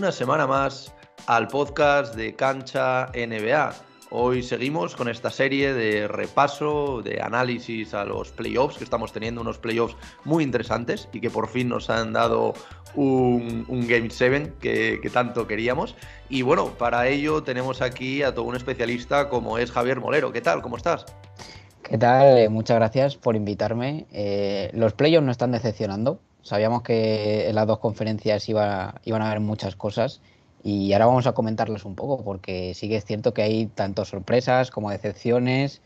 una semana más al podcast de Cancha NBA. Hoy seguimos con esta serie de repaso, de análisis a los playoffs, que estamos teniendo unos playoffs muy interesantes y que por fin nos han dado un, Game 7 que, tanto queríamos. Y bueno, para ello tenemos aquí a todo un especialista como es Javier Molero. ¿Qué tal? ¿Cómo estás? ¿Qué tal? Eh, muchas gracias por invitarme. Eh, los playoffs no están decepcionando. Sabíamos que en las dos conferencias iba, iban a haber muchas cosas y ahora vamos a comentarlas un poco, porque sí que es cierto que hay tanto sorpresas como decepciones,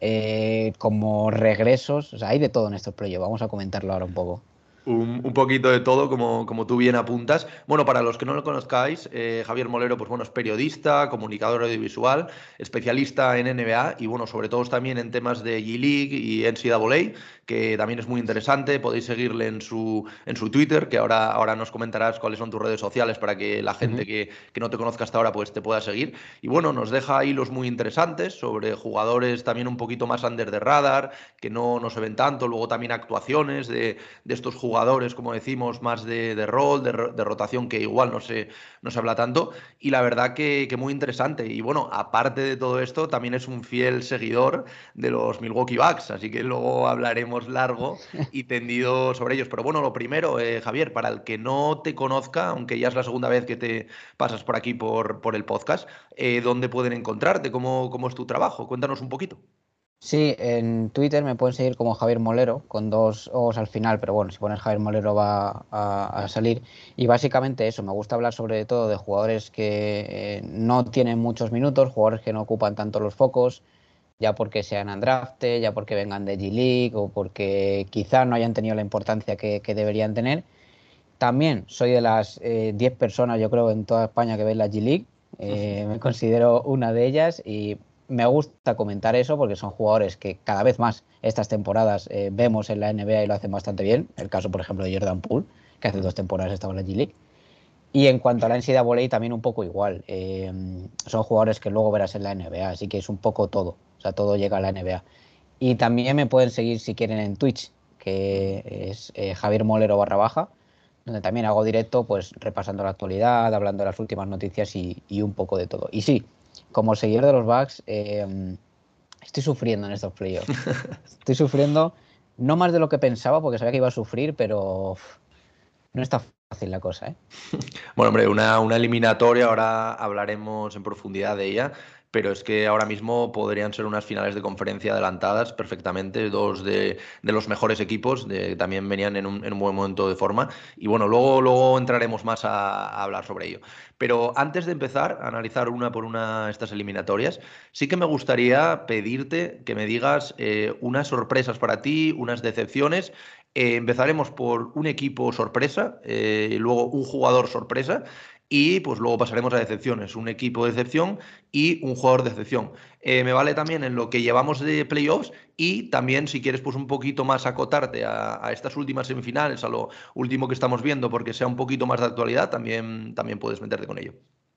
eh, como regresos, o sea, hay de todo en estos proyectos. Vamos a comentarlo ahora un poco. Un, poquito de todo, como, como tú bien apuntas. Bueno, para los que no lo conozcáis, eh, Javier Molero, pues bueno, es periodista, comunicador audiovisual, especialista en NBA y bueno, sobre todo también en temas de G-League y NCAA que también es muy interesante. Podéis seguirle en su, en su Twitter, que ahora, ahora nos comentarás cuáles son tus redes sociales para que la gente que, no te conozca hasta ahora pues te pueda seguir. Y bueno, nos deja hilos muy interesantes sobre jugadores también un poquito más under the radar, que no, no se ven tanto. Luego también actuaciones de, estos jugadores, como decimos, más de, rol, de, rotación, que igual no se, no se habla tanto. Y la verdad que, que muy interesante. Y bueno, aparte de todo esto, también es un fiel seguidor de los Milwaukee Bucks, así que luego hablaremos largo y tendido sobre ellos. Pero bueno, lo primero, eh, Javier, para el que no te conozca, aunque ya es la segunda vez que te pasas por aquí por, por el podcast, eh, ¿dónde pueden encontrarte? ¿Cómo, ¿Cómo es tu trabajo? Cuéntanos un poquito. Sí, en Twitter me pueden seguir como Javier Molero, con dos O's al final, pero bueno, si pones Javier Molero va a, salir. Y básicamente eso, me gusta hablar sobre todo de jugadores que eh, no tienen muchos minutos, jugadores que no ocupan tanto los focos, ya porque sean andrafte, ya porque vengan de G-League o porque quizá no hayan tenido la importancia que, deberían tener. También soy de las 10 eh, personas, yo creo, en toda España que ven la G-League. Eh, me considero una de ellas y me gusta comentar eso porque son jugadores que cada vez más estas temporadas eh, vemos en la NBA y lo hacen bastante bien. El caso, por ejemplo, de Jordan Poole, que hace dos temporadas estaba en la G-League. Y en cuanto a la NCAA también un poco igual. son jugadores que luego verás en la NBA, así que es un poco todo. O sea, todo llega a la NBA. Y también me pueden seguir si quieren en Twitch, que es eh, Javier Molero barra baja, donde también hago directo, pues repasando la actualidad, hablando de las últimas noticias y, un poco de todo. Y sí, como seguidor de los Bucks, eh, estoy sufriendo en estos playoffs. estoy sufriendo no más de lo que pensaba, porque sabía que iba a sufrir, pero no está fácil la cosa. ¿eh? Bueno, hombre, una, una eliminatoria, ahora hablaremos en profundidad de ella, pero es que ahora mismo podrían ser unas finales de conferencia adelantadas perfectamente, dos de, los mejores equipos, de, también venían en un, buen momento de forma, y bueno, luego, luego entraremos más a, hablar sobre ello. Pero antes de empezar a analizar una por una estas eliminatorias, sí que me gustaría pedirte que me digas eh, unas sorpresas para ti, unas decepciones. Eh, empezaremos por un equipo sorpresa, eh, luego un jugador sorpresa y pues luego pasaremos a decepciones, un equipo de decepción y un jugador de decepción. Eh, me vale también en lo que llevamos de playoffs y también si quieres pues un poquito más acotarte a, estas últimas semifinales, a lo último que estamos viendo, porque sea un poquito más de actualidad, también, también puedes meterte con ello.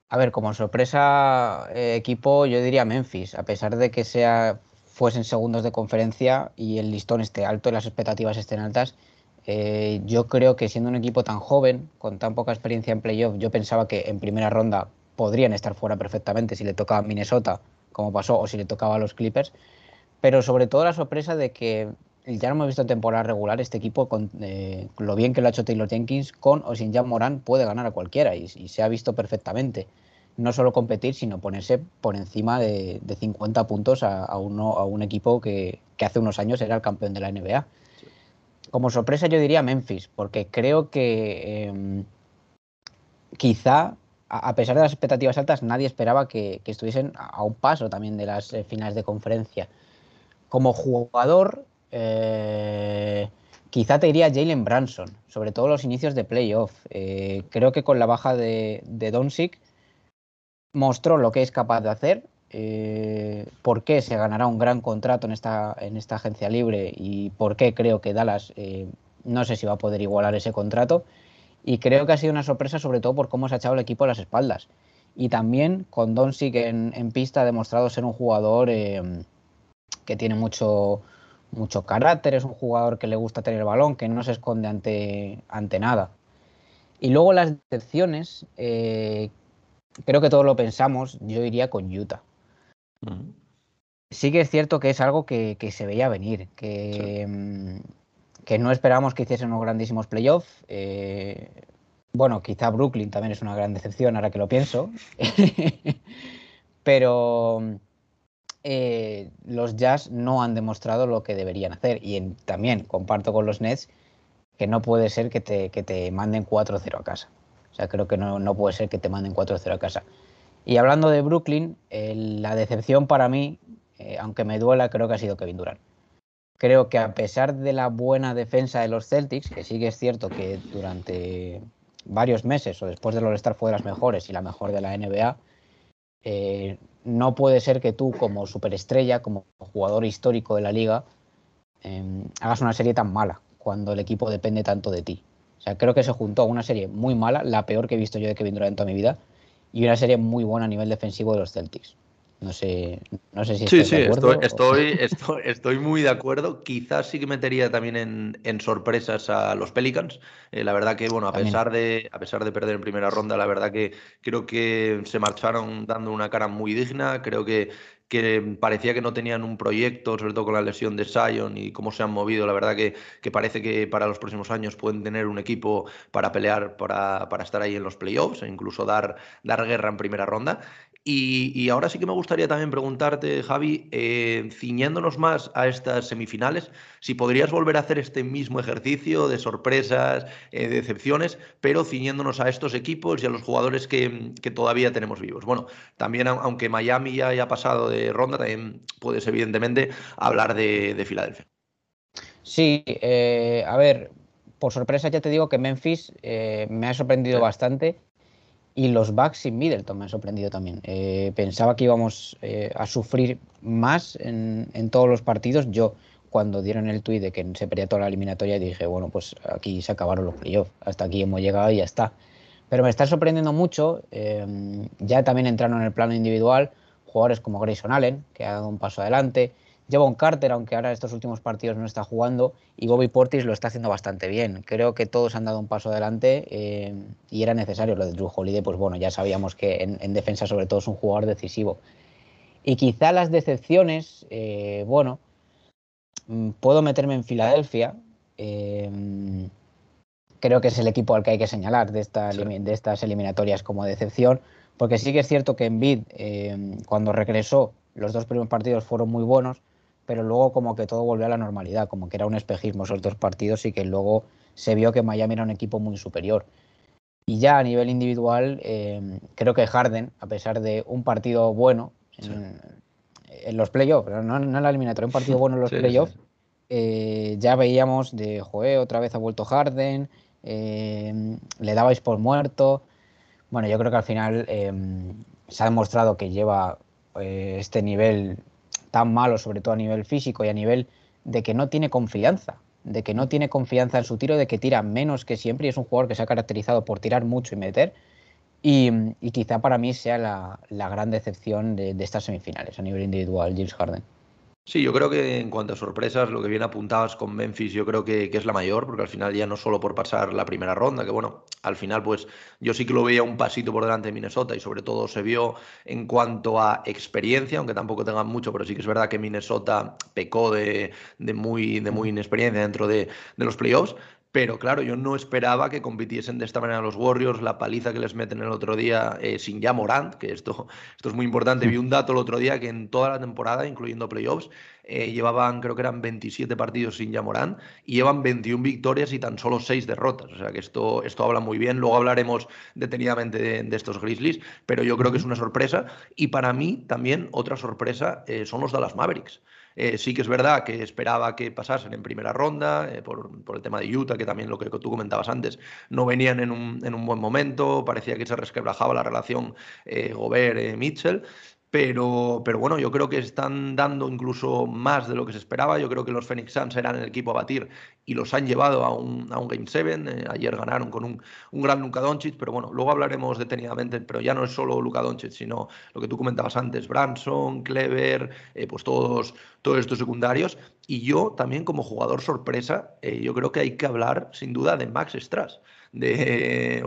A ver, como sorpresa eh, equipo, yo diría Memphis, a pesar de que sea fuesen segundos de conferencia y el listón esté alto y las expectativas estén altas, eh, yo creo que siendo un equipo tan joven, con tan poca experiencia en playoff, yo pensaba que en primera ronda podrían estar fuera perfectamente si le tocaba a Minnesota, como pasó, o si le tocaba a los Clippers. Pero sobre todo la sorpresa de que ya no hemos visto en temporada regular este equipo, con eh, lo bien que lo ha hecho Taylor Jenkins, con o sin Jan Morán puede ganar a cualquiera y, se ha visto perfectamente. No solo competir, sino ponerse por encima de, 50 puntos a, uno, a un equipo que, que hace unos años era el campeón de la NBA como sorpresa yo diría Memphis, porque creo que em, quizá, a pesar de las expectativas altas, nadie esperaba que, estuviesen a un paso también de las eh, finales de conferencia. Como jugador, eh, quizá te diría Jalen Branson, sobre todo los inicios de playoff. Eh, creo que con la baja de, de Doncic mostró lo que es capaz de hacer eh, por qué se ganará un gran contrato en esta, en esta agencia libre y por qué creo que Dallas eh, no sé si va a poder igualar ese contrato. Y creo que ha sido una sorpresa sobre todo por cómo se ha echado el equipo a las espaldas. Y también con Doncic en, en pista ha demostrado ser un jugador eh, que tiene mucho, mucho carácter, es un jugador que le gusta tener el balón, que no se esconde ante, ante nada. Y luego las decepciones, creo que todos lo pensamos, yo iría con Utah. Sí que es cierto que es algo que, se veía venir, que, mm, que, no esperábamos que hiciesen unos grandísimos playoffs. Eh, bueno, quizá Brooklyn también es una gran decepción ahora que lo pienso. Pero eh, los Jazz no han demostrado lo que deberían hacer. Y también comparto con los Nets que no puede ser que te, que te manden 4-0 a casa. O sea, creo que no, no puede ser que te manden 4-0 a casa. Y hablando de Brooklyn, la decepción para mí, eh, aunque me duela, creo que ha sido Kevin Durant. Creo que a pesar de la buena defensa de los Celtics, que sí que es cierto que durante varios meses o después de All-Star fue de las mejores y la mejor de la NBA, eh, no puede ser que tú como superestrella, como jugador histórico de la liga, em, hagas una serie tan mala cuando el equipo depende tanto de ti. O sea, creo que se juntó a una serie muy mala, la peor que he visto yo de Kevin Durant en toda mi vida, y una serie muy buena a nivel defensivo de los Celtics. No sé, no sé si sí, sí, estoy, estoy, estoy, muy de acuerdo. Quizás sí que metería también en, sorpresas a los Pelicans. Eh, la verdad que, bueno, a pesar, de, a pesar de perder en primera ronda, la verdad que creo que se marcharon dando una cara muy digna. Creo que, que parecía que no tenían un proyecto, sobre todo con la lesión de Sion y cómo se han movido. La verdad que, que parece que para los próximos años pueden tener un equipo para pelear, para, para estar ahí en los playoffs e incluso dar, dar guerra en primera ronda. Y, ahora sí que me gustaría también preguntarte, Javi, eh, ciñéndonos más a estas semifinales, si podrías volver a hacer este mismo ejercicio de sorpresas, eh, de decepciones, pero ciñéndonos a estos equipos y a los jugadores que, todavía tenemos vivos. Bueno, también aunque Miami ya haya pasado de ronda, también puedes evidentemente hablar de, Filadelfia. Sí, eh, a ver, por sorpresa ya te digo que Memphis me ha sorprendido bastante y los Bucks sin Middleton me han sorprendido también. Eh, pensaba que íbamos eh, a sufrir más en, todos los partidos. Yo, cuando dieron el tuit de que se perdía toda la eliminatoria, dije, bueno, pues aquí se acabaron los playoffs. Hasta aquí hemos llegado y ya está. Pero me está sorprendiendo mucho. Eh, ya también entraron en el plano individual jugadores como Grayson Allen, que ha dado un paso adelante. Un Carter, aunque ahora estos últimos partidos no está jugando, y Bobby Portis lo está haciendo bastante bien. Creo que todos han dado un paso adelante eh, y era necesario. Lo de Drew Holiday, pues bueno, ya sabíamos que en, defensa sobre todo es un jugador decisivo. Y quizá las decepciones, eh, bueno, mm, puedo meterme en Filadelfia. Eh, creo que es el equipo al que hay que señalar de, de estas eliminatorias como decepción, porque sí que es cierto que Envid, cuando regresó, los dos primeros partidos fueron muy buenos, pero luego como que todo volvió a la normalidad, como que era un espejismo esos dos partidos y que luego se vio que Miami era un equipo muy superior. Y ya a nivel individual, eh, creo que Harden, a pesar de un partido bueno en, los playoffs, no, no en la eliminatoria, un partido bueno en los playoffs, eh, ya veíamos de, joder, otra vez ha vuelto Harden, eh, le dabais por muerto. Bueno, yo creo que al final se ha demostrado que lleva este nivel tan malo, sobre todo a nivel físico y a nivel de que no tiene confianza, de que no tiene confianza en su tiro, de que tira menos que siempre y es un jugador que se ha caracterizado por tirar mucho y meter. Y, quizá para mí sea la, gran decepción de, de, estas semifinales a nivel individual, James Harden. Sí, yo creo que en cuanto a sorpresas, lo que bien apuntabas con Memphis, yo creo que, es la mayor, porque al final ya no solo por pasar la primera ronda, que bueno, al final pues yo sí que lo veía un pasito por delante de Minnesota y sobre todo se vio en cuanto a experiencia, aunque tampoco tengan mucho, pero sí que es verdad que Minnesota pecó de, muy, de muy inexperiencia dentro de, de los playoffs, pero claro, yo no esperaba que compitiesen de esta manera los Warriors, la paliza que les meten el otro día eh, sin ya Morant, que esto, esto es muy importante. Vi un dato el otro día que en toda la temporada, incluyendo playoffs, eh, llevaban, creo que eran 27 partidos sin ya Morant y llevan 21 victorias y tan solo 6 derrotas. O sea que esto, esto habla muy bien. Luego hablaremos detenidamente de, estos Grizzlies, pero yo creo que es una sorpresa. Y para mí también otra sorpresa eh, son los Dallas Mavericks. Eh, sí que es verdad que esperaba que pasasen en primera ronda, eh, por, el tema de Utah, que también lo que tú comentabas antes, no venían en un, en un buen momento, parecía que se resquebrajaba la relación eh, Gobert-Mitchell. Pero, pero bueno, yo creo que están dando incluso más de lo que se esperaba. Yo creo que los Phoenix Suns eran el equipo a batir y los han llevado a un, a un Game 7. Eh, ayer ganaron con un, un, gran Luka Doncic, pero bueno, luego hablaremos detenidamente. Pero ya no es solo Luka Doncic, sino lo que tú comentabas antes, Branson, Clever, eh, pues todos, todos estos secundarios. Y yo también como jugador sorpresa, eh, yo creo que hay que hablar sin duda de Max Strass de,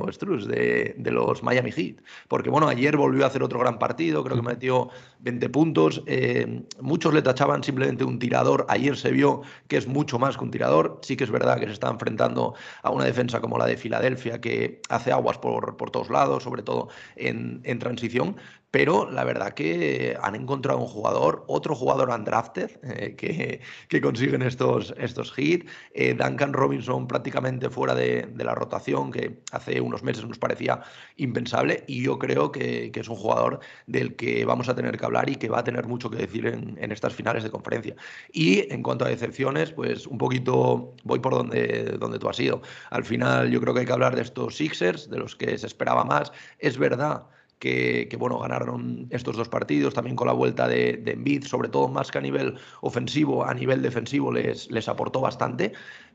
de, de, los Miami Heat. Porque bueno, ayer volvió a hacer otro gran partido, creo que metió 20 puntos. Eh, muchos le tachaban simplemente un tirador. Ayer se vio que es mucho más que un tirador. Sí que es verdad que se está enfrentando a una defensa como la de Filadelfia, que hace aguas por, por todos lados, sobre todo en, en transición pero la verdad que han encontrado un jugador, otro jugador undrafted eh, que, consiguen estos, estos hits. Eh, Duncan Robinson prácticamente fuera de, la rotación, que hace unos meses nos parecía impensable, y yo creo que, es un jugador del que vamos a tener que hablar y que va a tener mucho que decir en, en, estas finales de conferencia. Y en cuanto a decepciones, pues un poquito voy por donde, donde tú has ido. Al final yo creo que hay que hablar de estos Sixers, de los que se esperaba más. Es verdad que, bueno, ganaron estos dos partidos, también con la vuelta de, de Embiid, sobre todo más que a nivel ofensivo, a nivel defensivo les, les aportó bastante.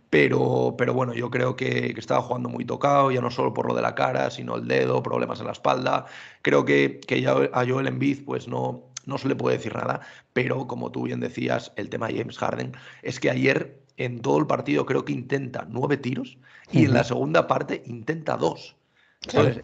Pero, pero bueno, yo creo que, estaba jugando muy tocado, ya no solo por lo de la cara, sino el dedo, problemas en la espalda. Creo que, que ya a Joel Embiid pues no, no se le puede decir nada, pero como tú bien decías, el tema de James Harden es que ayer en todo el partido creo que intenta nueve tiros y en la segunda parte intenta dos.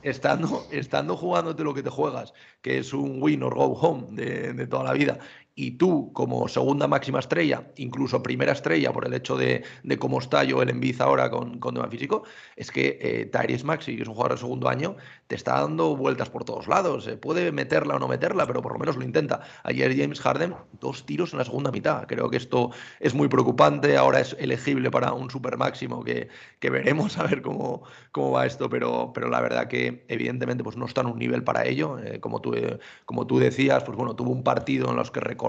Estando, estando jugándote lo que te juegas, que es un win or go home de, de toda la vida, y tú como segunda máxima estrella, incluso primera estrella por el hecho de, cómo está yo el Embiid ahora con, con tema físico, es que eh, Tyrese Maxi, que es un jugador de segundo año, te está dando vueltas por todos lados. Se puede meterla o no meterla, pero por lo menos lo intenta. Ayer James Harden, dos tiros en la segunda mitad. Creo que esto es muy preocupante. Ahora es elegible para un super máximo que, que veremos a ver cómo, cómo va esto, pero, pero la verdad que evidentemente pues no está en un nivel para ello. Eh, como, tú, como tú decías, pues bueno, tuvo un partido en los que recordó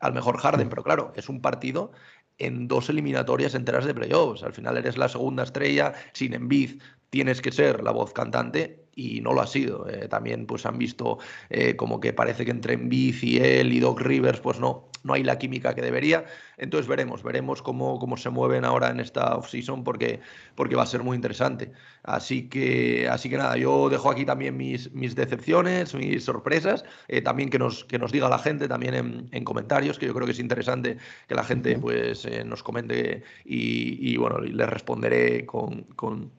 al mejor Harden, pero claro, es un partido en dos eliminatorias enteras de playoffs. Al final eres la segunda estrella, sin Embiid tienes que ser la voz cantante y no lo ha sido. Eh, también pues han visto eh, como que parece que entre Embiid y él y Doc Rivers pues no, no hay la química que debería. Entonces veremos, veremos cómo, cómo se mueven ahora en esta off-season porque, porque va a ser muy interesante. Así que, así que nada, yo dejo aquí también mis, mis decepciones, mis sorpresas, eh, también que nos, que nos diga la gente también en, en, comentarios, que yo creo que es interesante que la gente pues nos comente y, y bueno, les responderé con, con,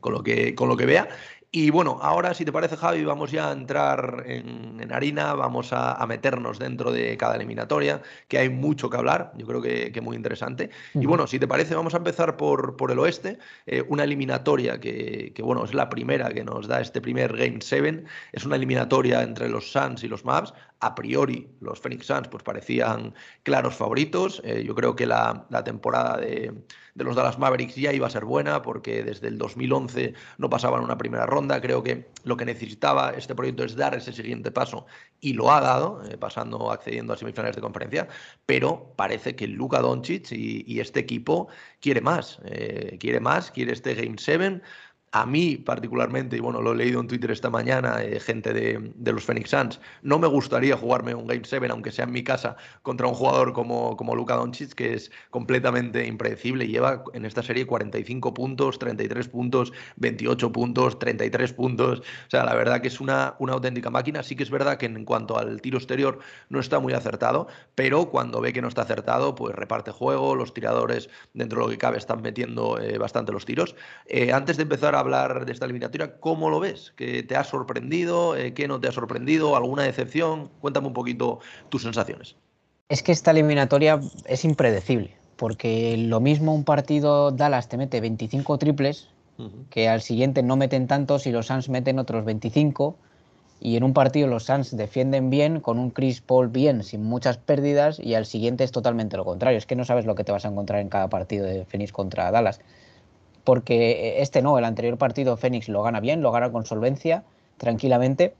con, lo que, con lo que vea. Y bueno, ahora si te parece Javi, vamos ya a entrar en, harina, vamos a, meternos dentro de cada eliminatoria, que hay mucho que hablar, yo creo que, muy interesante. Y bueno, si te parece, vamos a empezar por, por el oeste, eh, una eliminatoria que, que, bueno, es la primera que nos da este primer Game 7, es una eliminatoria entre los Suns y los Mavs, a priori los Phoenix Suns pues parecían claros favoritos. Eh, yo creo que la, temporada de, los Dallas Mavericks ya iba a ser buena porque desde el 2011 no pasaban una primera ronda. Creo que lo que necesitaba este proyecto es dar ese siguiente paso y lo ha dado, eh, pasando, accediendo a semifinales de conferencia. Pero parece que Luka Doncic y, este equipo quiere más, eh, quiere más, quiere este Game 7 a mí particularmente, y bueno, lo he leído en Twitter esta mañana, eh, gente de, los Phoenix Suns, no me gustaría jugarme un Game 7, aunque sea en mi casa, contra un jugador como, como Luka Doncic, que es completamente impredecible lleva en esta serie 45 puntos, 33 puntos, 28 puntos, 33 puntos. O sea, la verdad que es una, una auténtica máquina. Sí que es verdad que en cuanto al tiro exterior no está muy acertado, pero cuando ve que no está acertado, pues reparte juego, los tiradores dentro de lo que cabe están metiendo eh, bastante los tiros. Eh, antes de empezar hablar de esta eliminatoria. ¿Cómo lo ves? ¿Qué te ha sorprendido? Eh, ¿Qué no te ha sorprendido? ¿Alguna decepción? Cuéntame un poquito tus sensaciones. Es que esta eliminatoria es impredecible, porque lo mismo un partido Dallas te mete 25 triples, que al siguiente no meten tantos y los Suns meten otros 25, y en un partido los Suns defienden bien, con un Chris Paul bien, sin muchas pérdidas, y al siguiente es totalmente lo contrario. Es que no sabes lo que te vas a encontrar en cada partido de Phoenix contra Dallas porque este no, el anterior partido Fénix lo gana bien, lo gana con solvencia, tranquilamente,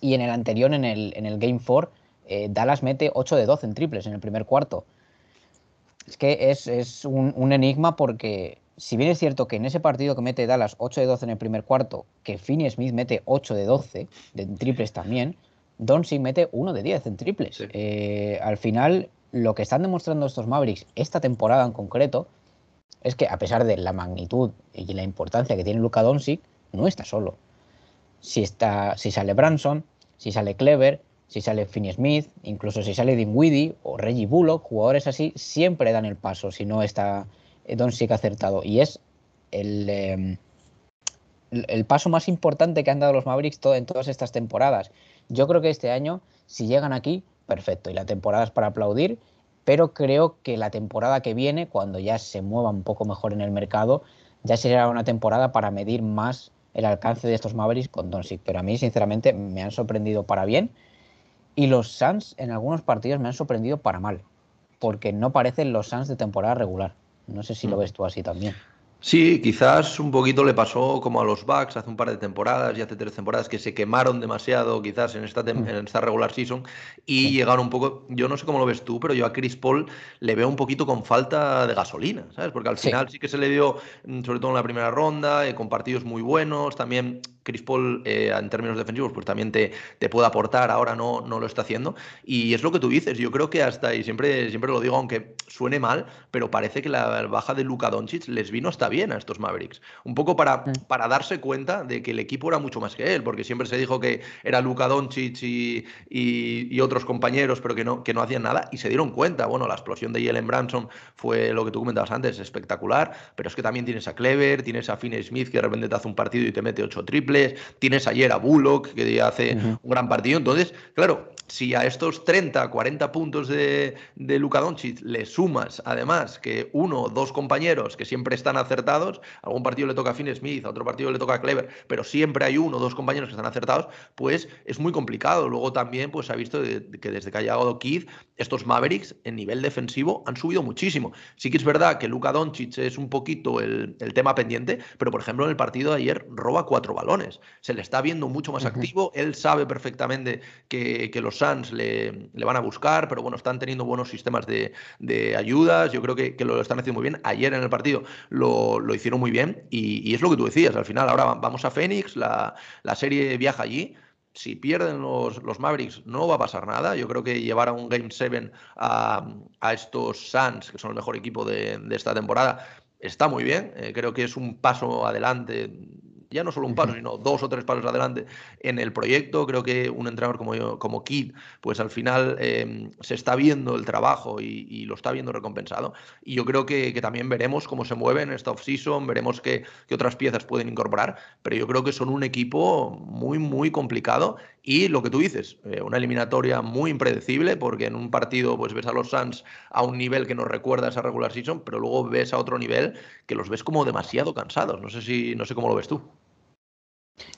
y en el anterior, en el, en el Game 4, eh, Dallas mete 8 de 12 en triples en el primer cuarto. Es que es, un, enigma porque si bien es cierto que en ese partido que mete Dallas 8 de 12 en el primer cuarto, que Finney Smith mete 8 de 12 en triples también, Doncic mete 1 de 10 en triples. Eh, al final, lo que están demostrando estos Mavericks esta temporada en concreto es que a pesar de la magnitud y la importancia que tiene Luka Doncic, no está solo. Si, está, si sale Branson, si sale Clever, si sale Finney Smith, incluso si sale Dinwiddie o Reggie Bullock, jugadores así siempre dan el paso si no está Doncic acertado. Y es el, em, el paso más importante que han dado los Mavericks en todas estas temporadas. Yo creo que este año, si llegan aquí, perfecto, y la temporada es para aplaudir, pero creo que la temporada que viene, cuando ya se mueva un poco mejor en el mercado, ya será una temporada para medir más el alcance de estos Mavericks con Doncic. Pero a mí, sinceramente, me han sorprendido para bien. Y los Suns en algunos partidos me han sorprendido para mal, porque no parecen los Suns de temporada regular. No sé si lo mm. ves tú así también. Sí, quizás un poquito le pasó como a los Bucks hace un par de temporadas y hace tres temporadas que se quemaron demasiado quizás en esta, mm. en esta regular season y llegaron un poco, yo no sé cómo lo ves tú, pero yo a Chris Paul le veo un poquito con falta de gasolina, ¿sabes? Porque al final sí, que se le dio, mm, sobre todo en la primera ronda, eh, con partidos muy buenos, también Chris Paul eh, en términos defensivos pues también te, te, puede aportar, ahora no, no lo está haciendo. Y es lo que tú dices, yo creo que hasta, y siempre, siempre lo digo aunque suene mal, pero parece que la baja de Luka Doncic les vino hasta bien a estos Mavericks. Un poco para, para darse cuenta de que el equipo era mucho más que él, porque siempre se dijo que era Luka Doncic y, y, otros compañeros, pero que no, que no hacían nada, y se dieron cuenta. Bueno, la explosión de Jalen Branson fue lo que tú comentabas antes, espectacular, pero es que también tienes a Clever, tienes a Finney Smith que de repente te hace un partido y te mete ocho triples tienes ayer a Bullock, que hace un gran partido. Entonces, claro, si a estos 30, 40 puntos de, de Luka Doncic le sumas además que uno o dos compañeros que siempre están acertados, algún partido le toca a Finn Smith, a otro partido le toca a Clever, pero siempre hay uno o dos compañeros que están acertados, pues es muy complicado. Luego también pues, se ha visto que desde que ha llegado Keith, estos Mavericks en nivel defensivo han subido muchísimo. Sí que es verdad que Luka Doncic es un poquito el, el tema pendiente, pero por ejemplo en el partido de ayer roba cuatro balones. Se le está viendo mucho más activo, él sabe perfectamente que, que los Suns le, van a buscar, pero bueno, están teniendo buenos sistemas de, ayudas, yo creo que, lo están haciendo muy bien. Ayer en el partido lo, hicieron muy bien y, es lo que tú decías, al final ahora vamos a Phoenix, la, serie viaja allí si pierden los, los, Mavericks no va a pasar nada. Yo creo que llevar a un Game 7 a, estos Suns, que son el mejor equipo de, esta temporada, está muy bien. Eh, creo que es un paso adelante ya no solo un paso, sino dos o tres pasos adelante en el proyecto. Creo que un entrenador como yo, como Kid, pues al final em, se está viendo el trabajo y, lo está viendo recompensado. Y yo creo que, también veremos cómo se mueve en esta off-season, veremos qué, otras piezas pueden incorporar, pero yo creo que son un equipo muy, muy complicado y lo que tú dices, eh, una eliminatoria muy impredecible, porque en un partido pues ves a los Suns a un nivel que nos recuerda esa regular season, pero luego ves a otro nivel que los ves como demasiado cansados. No sé si, no sé cómo lo ves tú.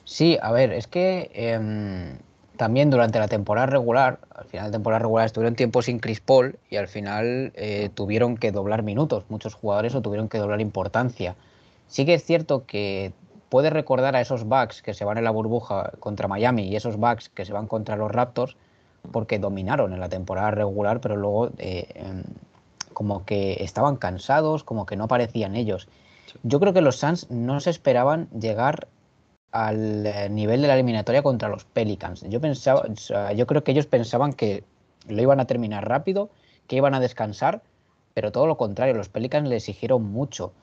Sí, a ver, es que em, también durante la temporada regular, al final de temporada regular estuvieron tiempo sin Chris Paul y al final eh, tuvieron que doblar minutos. Muchos jugadores o tuvieron que doblar importancia. Sí que es cierto que puede recordar a esos Bucks que se van en la burbuja contra Miami y esos Bucks que se van contra los Raptors porque dominaron en la temporada regular, pero luego eh, em, como que estaban cansados, como que no parecían ellos. Yo creo que los Suns no se esperaban llegar al eh, nivel de la eliminatoria contra los Pelicans. Yo pensaba, yo creo que ellos pensaban que lo iban a terminar rápido, que iban a descansar, pero todo lo contrario, los Pelicans le exigieron mucho.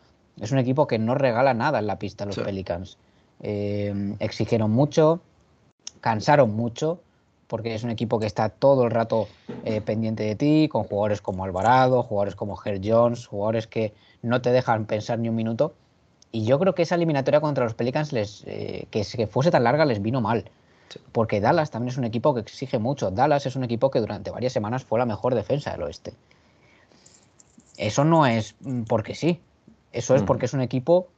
Es un equipo que no regala nada en la pista, los Pelicans. Eh, exigieron mucho, cansaron mucho, porque es un equipo que está todo el rato eh, pendiente de ti, con jugadores como Alvarado, jugadores como Herr Jones, jugadores que no te dejan pensar ni un minuto. Y yo creo que esa eliminatoria contra los Pelicans, les, eh, que, fuese tan larga, les vino mal. Porque Dallas también es un equipo que exige mucho. Dallas es un equipo que durante varias semanas fue la mejor defensa del oeste. Eso no es porque sí. Eso es porque es un equipo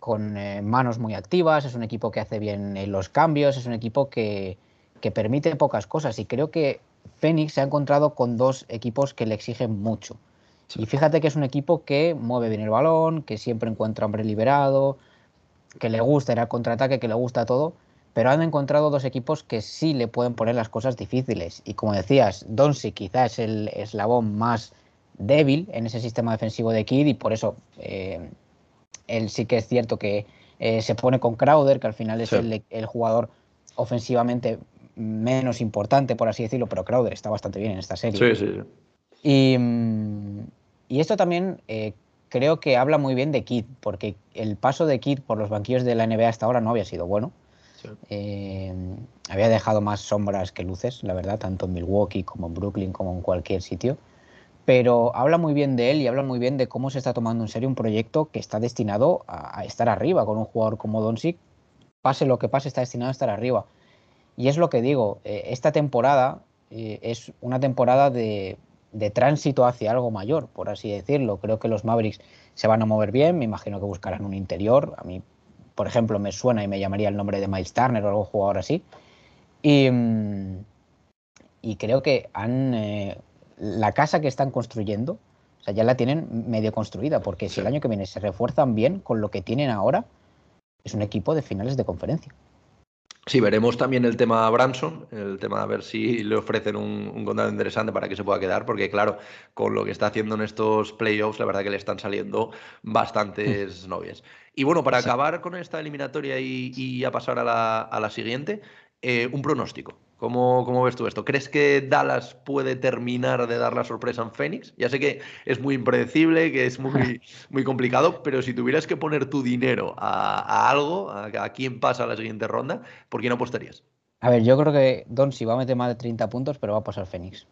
con eh, manos muy activas, es un equipo que hace bien eh, los cambios, es un equipo que, que permite pocas cosas. Y creo que Phoenix se ha encontrado con dos equipos que le exigen mucho. Y fíjate que es un equipo que mueve bien el balón, que siempre encuentra hombre liberado, que le gusta ir al contraataque, que le gusta todo, pero han encontrado dos equipos que sí le pueden poner las cosas difíciles. Y como decías, Donsi quizás es el eslabón más débil en ese sistema defensivo de Kid y por eso eh, él sí que es cierto que eh, se pone con Crowder, que al final es el, el, jugador ofensivamente menos importante, por así decirlo, pero Crowder está bastante bien en esta serie. Sí, sí. Y, y esto también eh, creo que habla muy bien de Kid, porque el paso de Kid por los banquillos de la NBA hasta ahora no había sido bueno. Eh, había dejado más sombras que luces, la verdad, tanto en Milwaukee como en Brooklyn como en cualquier sitio. Pero habla muy bien de él y habla muy bien de cómo se está tomando en serio un proyecto que está destinado a, estar arriba con un jugador como Doncic pase lo que pase, está destinado a estar arriba. Y es lo que digo, eh, esta temporada eh, es una temporada de, de, tránsito hacia algo mayor, por así decirlo. Creo que los Mavericks se van a mover bien, me imagino que buscarán un interior. A mí, por ejemplo, me suena y me llamaría el nombre de Miles Turner o algún jugador así. Y, mm, y creo que han eh, la casa que están construyendo, o sea, ya la tienen medio construida, porque si el año que viene se refuerzan bien con lo que tienen ahora, es un equipo de finales de conferencia. Sí, veremos también el tema Branson, el tema de ver si le ofrecen un, un contrato interesante para que se pueda quedar, porque claro, con lo que está haciendo en estos playoffs, la verdad que le están saliendo bastantes novias. Y bueno, para acabar con esta eliminatoria y, y a pasar a la, a la siguiente, eh, un pronóstico. ¿Cómo, ¿Cómo, ves tú esto? ¿Crees que Dallas puede terminar de dar la sorpresa en Phoenix? Ya sé que es muy impredecible, que es muy, muy complicado, pero si tuvieras que poner tu dinero a, a algo, a, a, quién pasa a la siguiente ronda, ¿por quién apostarías? A ver, yo creo que Don si va a meter más de 30 puntos, pero va a pasar Phoenix.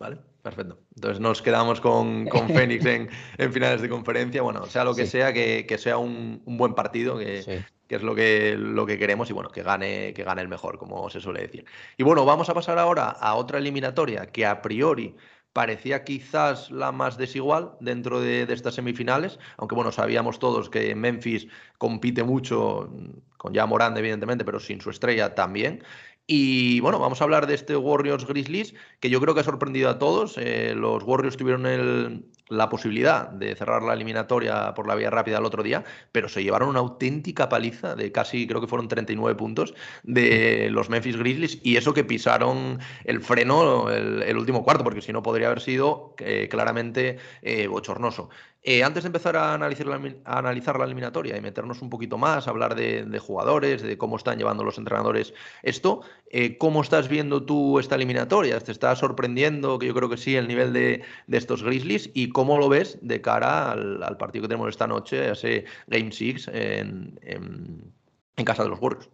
Vale, perfecto. Entonces nos quedamos con, con Phoenix en, en, finales de conferencia. Bueno, sea lo que sí. sea, que, que, sea un, un, buen partido, que, sí que es lo que, lo que queremos y bueno, que gane, que gane el mejor, como se suele decir. Y bueno, vamos a pasar ahora a otra eliminatoria que a priori parecía quizás la más desigual dentro de, de, estas semifinales, aunque bueno, sabíamos todos que Memphis compite mucho con ya Morán, evidentemente, pero sin su estrella también. Y bueno, vamos a hablar de este Warriors Grizzlies, que yo creo que ha sorprendido a todos. Eh, los Warriors tuvieron el, la posibilidad de cerrar la eliminatoria por la vía rápida el otro día, pero se llevaron una auténtica paliza de casi, creo que fueron 39 puntos de los Memphis Grizzlies, y eso que pisaron el freno el, el último cuarto, porque si no podría haber sido eh, claramente eh, bochornoso. Eh, antes de empezar a analizar, la, a analizar, la, eliminatoria y meternos un poquito más, hablar de, de jugadores, de cómo están llevando los entrenadores esto, eh, ¿cómo estás viendo tú esta eliminatoria? ¿Te está sorprendiendo, que yo creo que sí, el nivel de, de estos Grizzlies? ¿Y cómo lo ves de cara al, al, partido que tenemos esta noche, ese Game 6 en, en, en casa de los Warriors?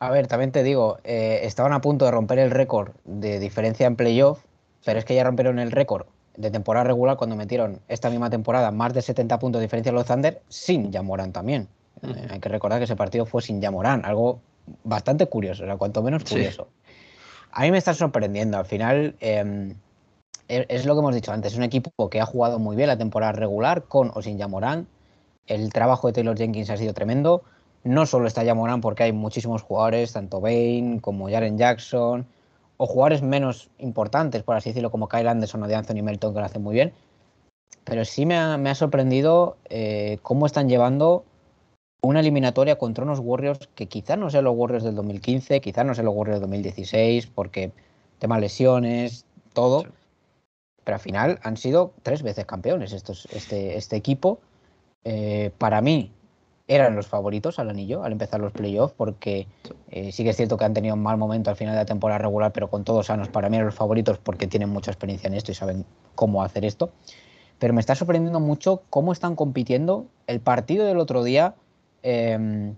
A ver, también te digo, eh, estaban a punto de romper el récord de diferencia en playoff, pero es que ya rompieron el récord de temporada regular cuando metieron esta misma temporada más de 70 puntos de diferencia a los Thunder sin Yamorán también. Uh -huh. eh, hay que recordar que ese partido fue sin Yamorán, algo bastante curioso, o sea, cuanto menos curioso. Sí. A mí me está sorprendiendo, al final eh, es lo que hemos dicho antes, es un equipo que ha jugado muy bien la temporada regular con o sin Yamorán. El trabajo de Taylor Jenkins ha sido tremendo. No solo está Yamorán porque hay muchísimos jugadores, tanto Bain como Jaren Jackson, o jugadores menos importantes, por así decirlo, como Kyle Anderson o de Anthony Melton, que lo hacen muy bien. Pero sí me ha, me ha sorprendido eh, cómo están llevando una eliminatoria contra unos Warriors que quizás no sean los Warriors del 2015, quizás no sean los Warriors del 2016, porque tema lesiones, todo. Pero al final han sido tres veces campeones estos, este, este equipo. Eh, para mí, eran los favoritos al anillo al empezar los playoffs, porque eh, sí que es cierto que han tenido un mal momento al final de la temporada regular, pero con todos sanos, para mí eran los favoritos porque tienen mucha experiencia en esto y saben cómo hacer esto. Pero me está sorprendiendo mucho cómo están compitiendo. El partido del otro día, eh,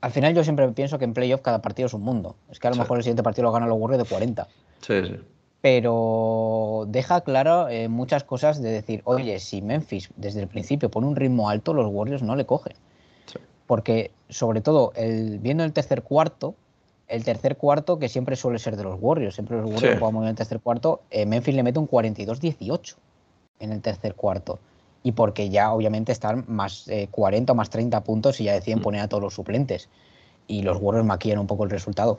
al final yo siempre pienso que en playoff cada partido es un mundo. Es que a lo sí. mejor el siguiente partido lo gana los Warriors de 40. Sí, sí pero deja claro eh, muchas cosas de decir, oye, si Memphis desde el principio pone un ritmo alto, los Warriors no le cogen. Sí. Porque, sobre todo, el, viendo el tercer cuarto, el tercer cuarto que siempre suele ser de los Warriors, siempre los Warriors sí. juegan muy bien el tercer cuarto, eh, Memphis le mete un 42-18 en el tercer cuarto. Y porque ya obviamente están más eh, 40 o más 30 puntos y ya deciden mm. poner a todos los suplentes. Y los Warriors maquillan un poco el resultado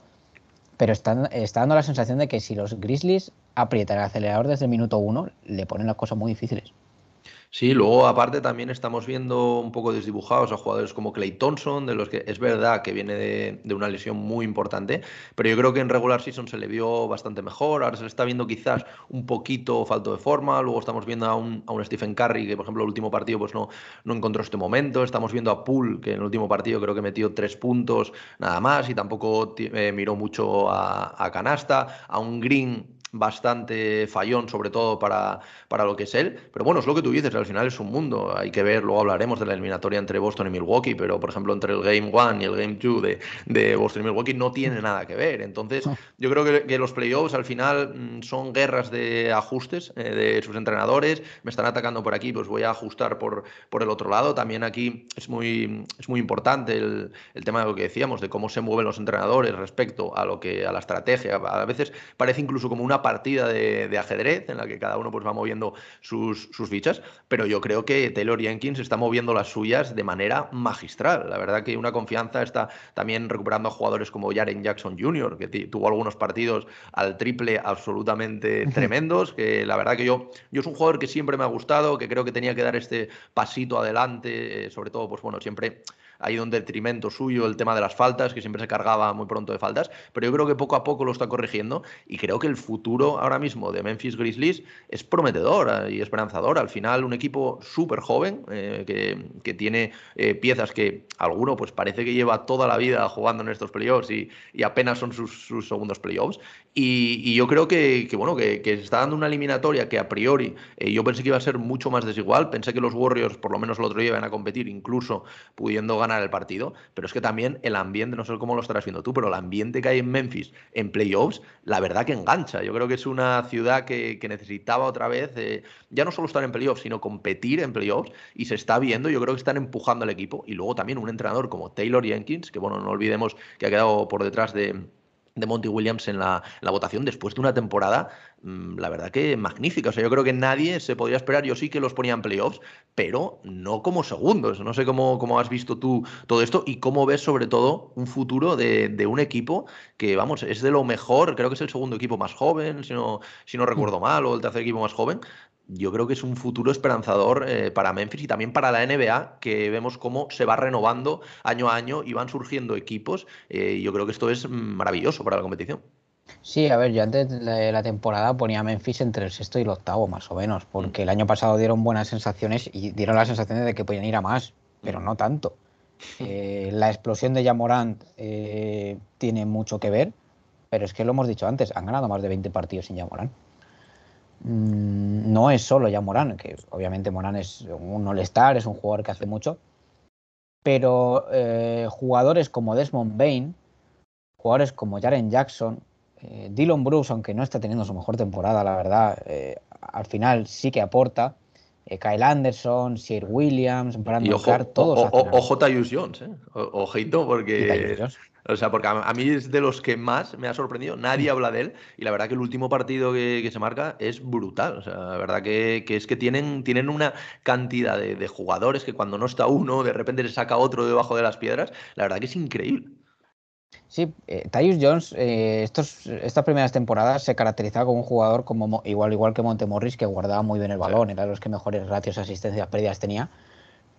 pero está, dando la sensación de que si los Grizzlies aprietan el acelerador desde el minuto uno, le ponen las cosas muy difíciles. Sí, luego aparte también estamos viendo un poco desdibujados a jugadores como Clay Thompson, de los que es verdad que viene de, una lesión muy importante, pero yo creo que en regular season se le vio bastante mejor, ahora se le está viendo quizás un poquito falto de forma, luego estamos viendo a un, a un Stephen Curry que por ejemplo el último partido pues no, no encontró este momento, estamos viendo a Poole que en el último partido creo que metió tres puntos nada más y tampoco eh, miró mucho a canasta, a un Green bastante fallón, sobre todo para, para lo que es él. Pero bueno, es lo que tú dices, al final es un mundo. Hay que ver, luego hablaremos de la eliminatoria entre Boston y Milwaukee, pero por ejemplo entre el Game 1 y el Game 2 de, de, Boston y Milwaukee no tiene nada que ver. Entonces, yo creo que, que los playoffs al final mm, son guerras de ajustes eh, de sus entrenadores. Me están atacando por aquí, pues voy a ajustar por, por el otro lado. También aquí es muy, es muy importante el, el tema de lo que decíamos, de cómo se mueven los entrenadores respecto a lo que a la estrategia. A veces parece incluso como una partida de, de ajedrez en la que cada uno pues va moviendo sus, sus fichas, pero yo creo que Taylor Jenkins está moviendo las suyas de manera magistral. La verdad que una confianza está también recuperando a jugadores como Jaren Jackson Jr., que tuvo algunos partidos al triple absolutamente tremendos, que la verdad que yo, yo es un jugador que siempre me ha gustado, que creo que tenía que dar este pasito adelante, eh, sobre todo, pues bueno, siempre ha ido en detrimento suyo el tema de las faltas, que siempre se cargaba muy pronto de faltas, pero yo creo que poco a poco lo está corrigiendo y creo que el futuro ahora mismo de Memphis Grizzlies es prometedor eh, y esperanzador. Al final, un equipo súper joven eh, que, tiene eh, piezas que alguno pues parece que lleva toda la vida jugando en estos playoffs y, y apenas son sus, segundos playoffs. Y, yo creo que, bueno, que, se está dando una eliminatoria que a priori yo pensé que iba a ser mucho más desigual. Pensé que los Warriors, por lo menos el otro día, iban a competir, incluso pudiendo ganar el partido, pero es que también el ambiente, no sé cómo lo estarás viendo tú, pero el ambiente que hay en Memphis en playoffs, la verdad que engancha. Yo creo que es una ciudad que, necesitaba otra vez, eh, ya no solo estar en playoffs, sino competir en playoffs, y se está viendo, yo creo que están empujando al equipo, y luego también un entrenador como Taylor Jenkins, que bueno, no olvidemos que ha quedado por detrás de de Monty Williams en la, votación después de una temporada, mm, la verdad que magnífica. O sea, yo creo que nadie se podía esperar. Yo sí que los ponía en playoffs, pero no como segundos. No sé cómo, cómo has visto tú todo esto y cómo ves sobre todo un futuro de, de, un equipo que, vamos, es de lo mejor. Creo que es el segundo equipo más joven, si no, si no recuerdo mm. mal, o el tercer equipo más joven yo creo que es un futuro esperanzador eh, para Memphis y también para la NBA, que vemos cómo se va renovando año a año y van surgiendo equipos. Eh, yo creo que esto es maravilloso para la competición. Sí, a ver, yo antes de la temporada ponía a Memphis entre el sexto y el octavo, más o menos, porque mm. el año pasado dieron buenas sensaciones y dieron las sensaciones de que podían ir a más, pero no tanto. Eh, la explosión de Yamorant tiene mucho que ver, pero es que lo hemos dicho antes, han ganado más de 20 partidos sin Yamorant. Mm, no es solo ya Morán, que obviamente Morán es un all-star, es un jugador que hace mucho, pero eh, jugadores como Desmond Bain, jugadores como Jaren Jackson, eh, Dylan Brooks, aunque no está teniendo su mejor temporada, la verdad, eh, al final sí que aporta. Kyle Anderson, Sir Williams, Brandon Carr, todos. Ojo, Jones, ojito, porque o sea, porque a, mí es de los que más me ha sorprendido. Nadie mm. habla de él. Y la verdad que el último partido que, se marca es brutal. O sea, la verdad que, es que tienen, tienen una cantidad de, jugadores que cuando no está uno, de repente le saca otro debajo de las piedras. La verdad que es increíble. Sí, eh, Tyus Jones, eh, estos, estas primeras temporadas se caracterizaba como un jugador como igual, igual que Montemorris, que guardaba muy bien el balón, era de los que mejores ratios, asistencias, pérdidas tenía.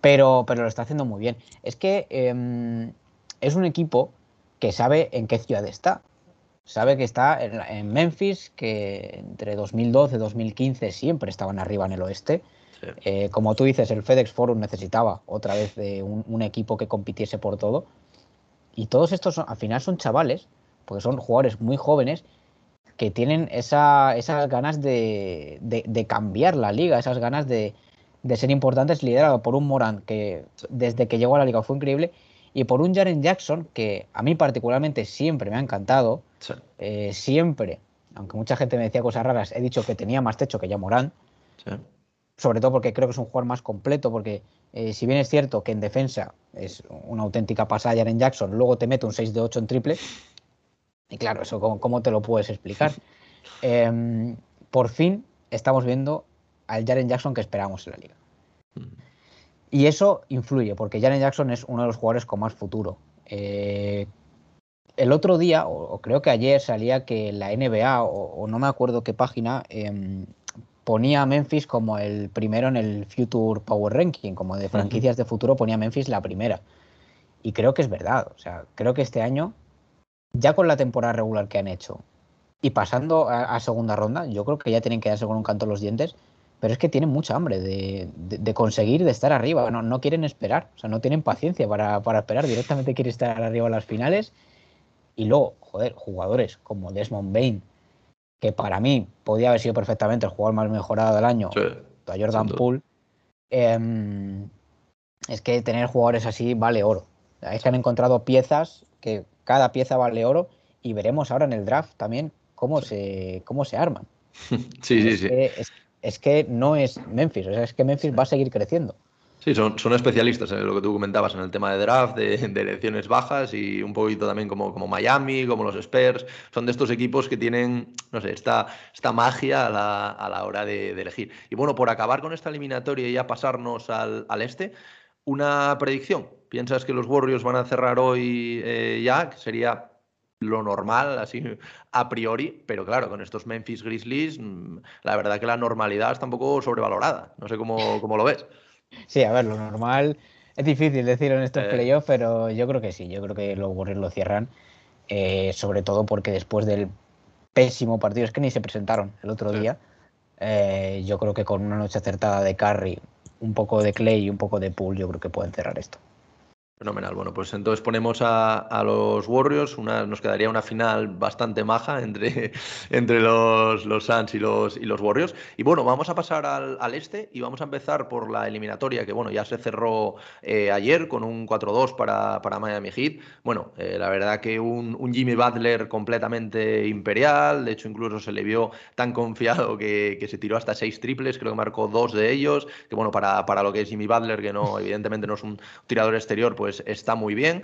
Pero, pero lo está haciendo muy bien. Es que em, es un equipo que sabe en qué ciudad está. Sabe que está en, Memphis, que entre 2012 y 2015 siempre estaban arriba en el oeste. Eh, como tú dices, el FedEx Forum necesitaba otra vez de un, equipo que compitiese por todo. Y todos estos al final son chavales, porque son jugadores muy jóvenes que tienen esa, esas ganas de, cambiar la liga, esas ganas de, de ser importantes, liderado por un Moran que desde que llegó a la liga fue increíble y por un Jaren Jackson que a mí particularmente siempre me ha encantado, eh, siempre, aunque mucha gente me decía cosas raras, he dicho que tenía más techo que ya Morán, sobre todo porque creo que es un jugador más completo, porque eh, si bien es cierto que en defensa es una auténtica pasada Jaren Jackson, luego te mete un 6 de 8 en triple, y claro, eso cómo, te lo puedes explicar. Em, por fin estamos viendo al Jaren Jackson que esperamos en la liga. Mm. Y eso influye, porque Jaren Jackson es uno de los jugadores con más futuro. Eh, el otro día, o, creo que ayer, salía que la NBA, o, no me acuerdo qué página, em, ponía a Memphis como el primero en el Future Power Ranking, como de franquicias de futuro, ponía a Memphis la primera. Y creo que es verdad. O sea, creo que este año, ya con la temporada regular que han hecho y pasando a, a segunda ronda, yo creo que ya tienen que darse con un canto los dientes pero es que tienen mucha hambre de, conseguir, de estar arriba, no, no, quieren esperar, o sea, no tienen paciencia para, esperar, directamente quieren estar arriba en las finales. Y luego, joder, jugadores como Desmond Bain, que para mí podía haber sido perfectamente el jugador más mejorado del año, a Jordan Poole, em, es que tener jugadores así vale oro. Es que han encontrado piezas que cada pieza vale oro y veremos ahora en el draft también cómo se, cómo se arman. Sí, sí, sí. es, que no es Memphis, es que Memphis va a seguir creciendo. Sí, son, son especialistas en lo que tú comentabas en el tema de draft, de, elecciones bajas y un poquito también como, como Miami, como los Spurs. Son de estos equipos que tienen, no sé, esta, esta magia a la, a la hora de, elegir. Y bueno, por acabar con esta eliminatoria y ya pasarnos al, al este, una predicción. ¿Piensas que los Warriors van a cerrar hoy eh, ya? Que sería lo normal, así a priori, pero claro, con estos Memphis Grizzlies, mm, la verdad que la normalidad está un poco sobrevalorada. No sé cómo, cómo lo ves. Sí, a ver, lo normal es difícil decirlo en estos eh. playoffs, pero yo creo que sí, yo creo que los Warriors lo cierran, eh, sobre todo porque después del pésimo partido, es que ni se presentaron el otro día, eh, yo creo que con una noche acertada de Curry, un poco de Clay y un poco de Pool, yo creo que pueden cerrar esto. Fenomenal. Bueno, pues entonces ponemos a, los Warriors. Una, nos quedaría una final bastante maja entre, entre los, los Suns y los, y los Warriors. Y bueno, vamos a pasar al, este y vamos a empezar por la eliminatoria que bueno, ya se cerró eh, ayer con un 4-2 para, para, Miami Heat. Bueno, eh, la verdad que un, un, Jimmy Butler completamente imperial. De hecho, incluso se le vio tan confiado que, que, se tiró hasta seis triples. Creo que marcó dos de ellos. Que bueno, para, para lo que es Jimmy Butler, que no, evidentemente no es un tirador exterior, pues pues está muy bien.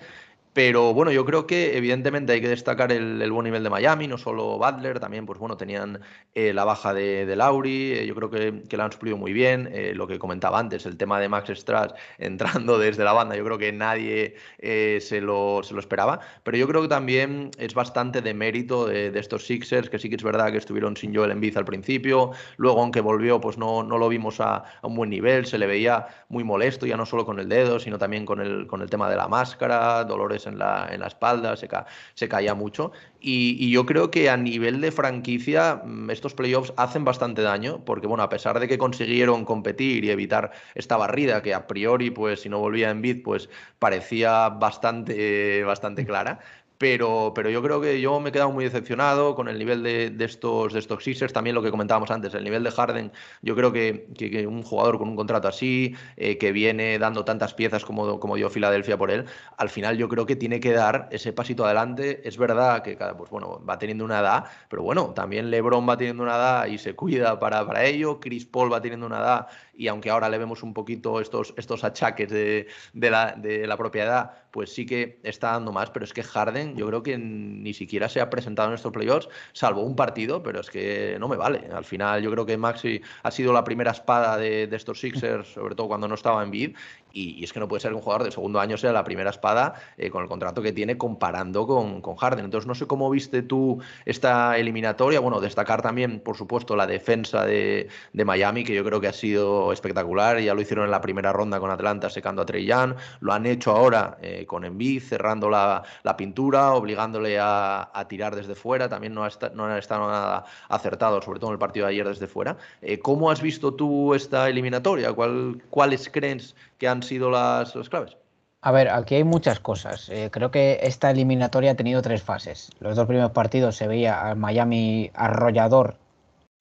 Pero bueno, yo creo que evidentemente hay que destacar el, buen nivel de Miami, no solo Butler, también pues bueno, tenían eh, la baja de, de Lauri, eh, yo creo que, la han suplido muy bien, eh, lo que comentaba antes, el tema de Max Strass entrando desde la banda, yo creo que nadie se lo, se, lo, esperaba, pero yo creo que también es bastante de mérito de, estos Sixers, que sí que es verdad que estuvieron sin Joel Embiid al principio, luego aunque volvió pues no, no lo vimos a, a, un buen nivel, se le veía muy molesto, ya no solo con el dedo, sino también con el, con el tema de la máscara, dolores en la, en la espalda, se, se caía mucho. Y, yo creo que a nivel de franquicia mm, estos playoffs hacen bastante daño, porque bueno, a pesar de que consiguieron competir y evitar esta barrida que a priori, pues si no volvía en bid, pues parecía bastante, bastante clara, pero, pero yo creo que yo me he quedado muy decepcionado con el nivel de, estos, de estos Sixers, también lo que comentábamos antes, el nivel de Harden, yo creo que, que, un jugador con un contrato así, eh, que viene dando tantas piezas como, como dio Filadelfia por él, al final yo creo que tiene que dar ese pasito adelante. Es verdad que pues bueno, va teniendo una edad, pero bueno, también LeBron va teniendo una edad y se cuida para, para ello, Chris Paul va teniendo una edad y aunque ahora le vemos un poquito estos, estos achaques de, de, la, de la propiedad, pues sí que está dando más, pero es que Harden yo creo que ni siquiera se ha presentado en estos playoffs, salvo un partido, pero es que no me vale. Al final yo creo que Maxi ha sido la primera espada de, de estos Sixers, sobre todo cuando no estaba en bid, y, es que no puede ser que un jugador de segundo año sea la primera espada eh, con el contrato que tiene comparando con, con, Harden. Entonces, no sé cómo viste tú esta eliminatoria. Bueno, destacar también, por supuesto, la defensa de, de Miami, que yo creo que ha sido espectacular. Ya lo hicieron en la primera ronda con Atlanta, secando a Trey Young. Lo han hecho ahora eh, con Embiid, cerrando la, la pintura, obligándole a, tirar desde fuera. También no, ha no han estado nada acertados, sobre todo en el partido de ayer desde fuera. Eh, ¿Cómo has visto tú esta eliminatoria? ¿Cuál, ¿Cuáles crees que han sido las, claves? A ver, aquí hay muchas cosas. Eh, creo que esta eliminatoria ha tenido tres fases. Los dos primeros partidos se veía al Miami arrollador,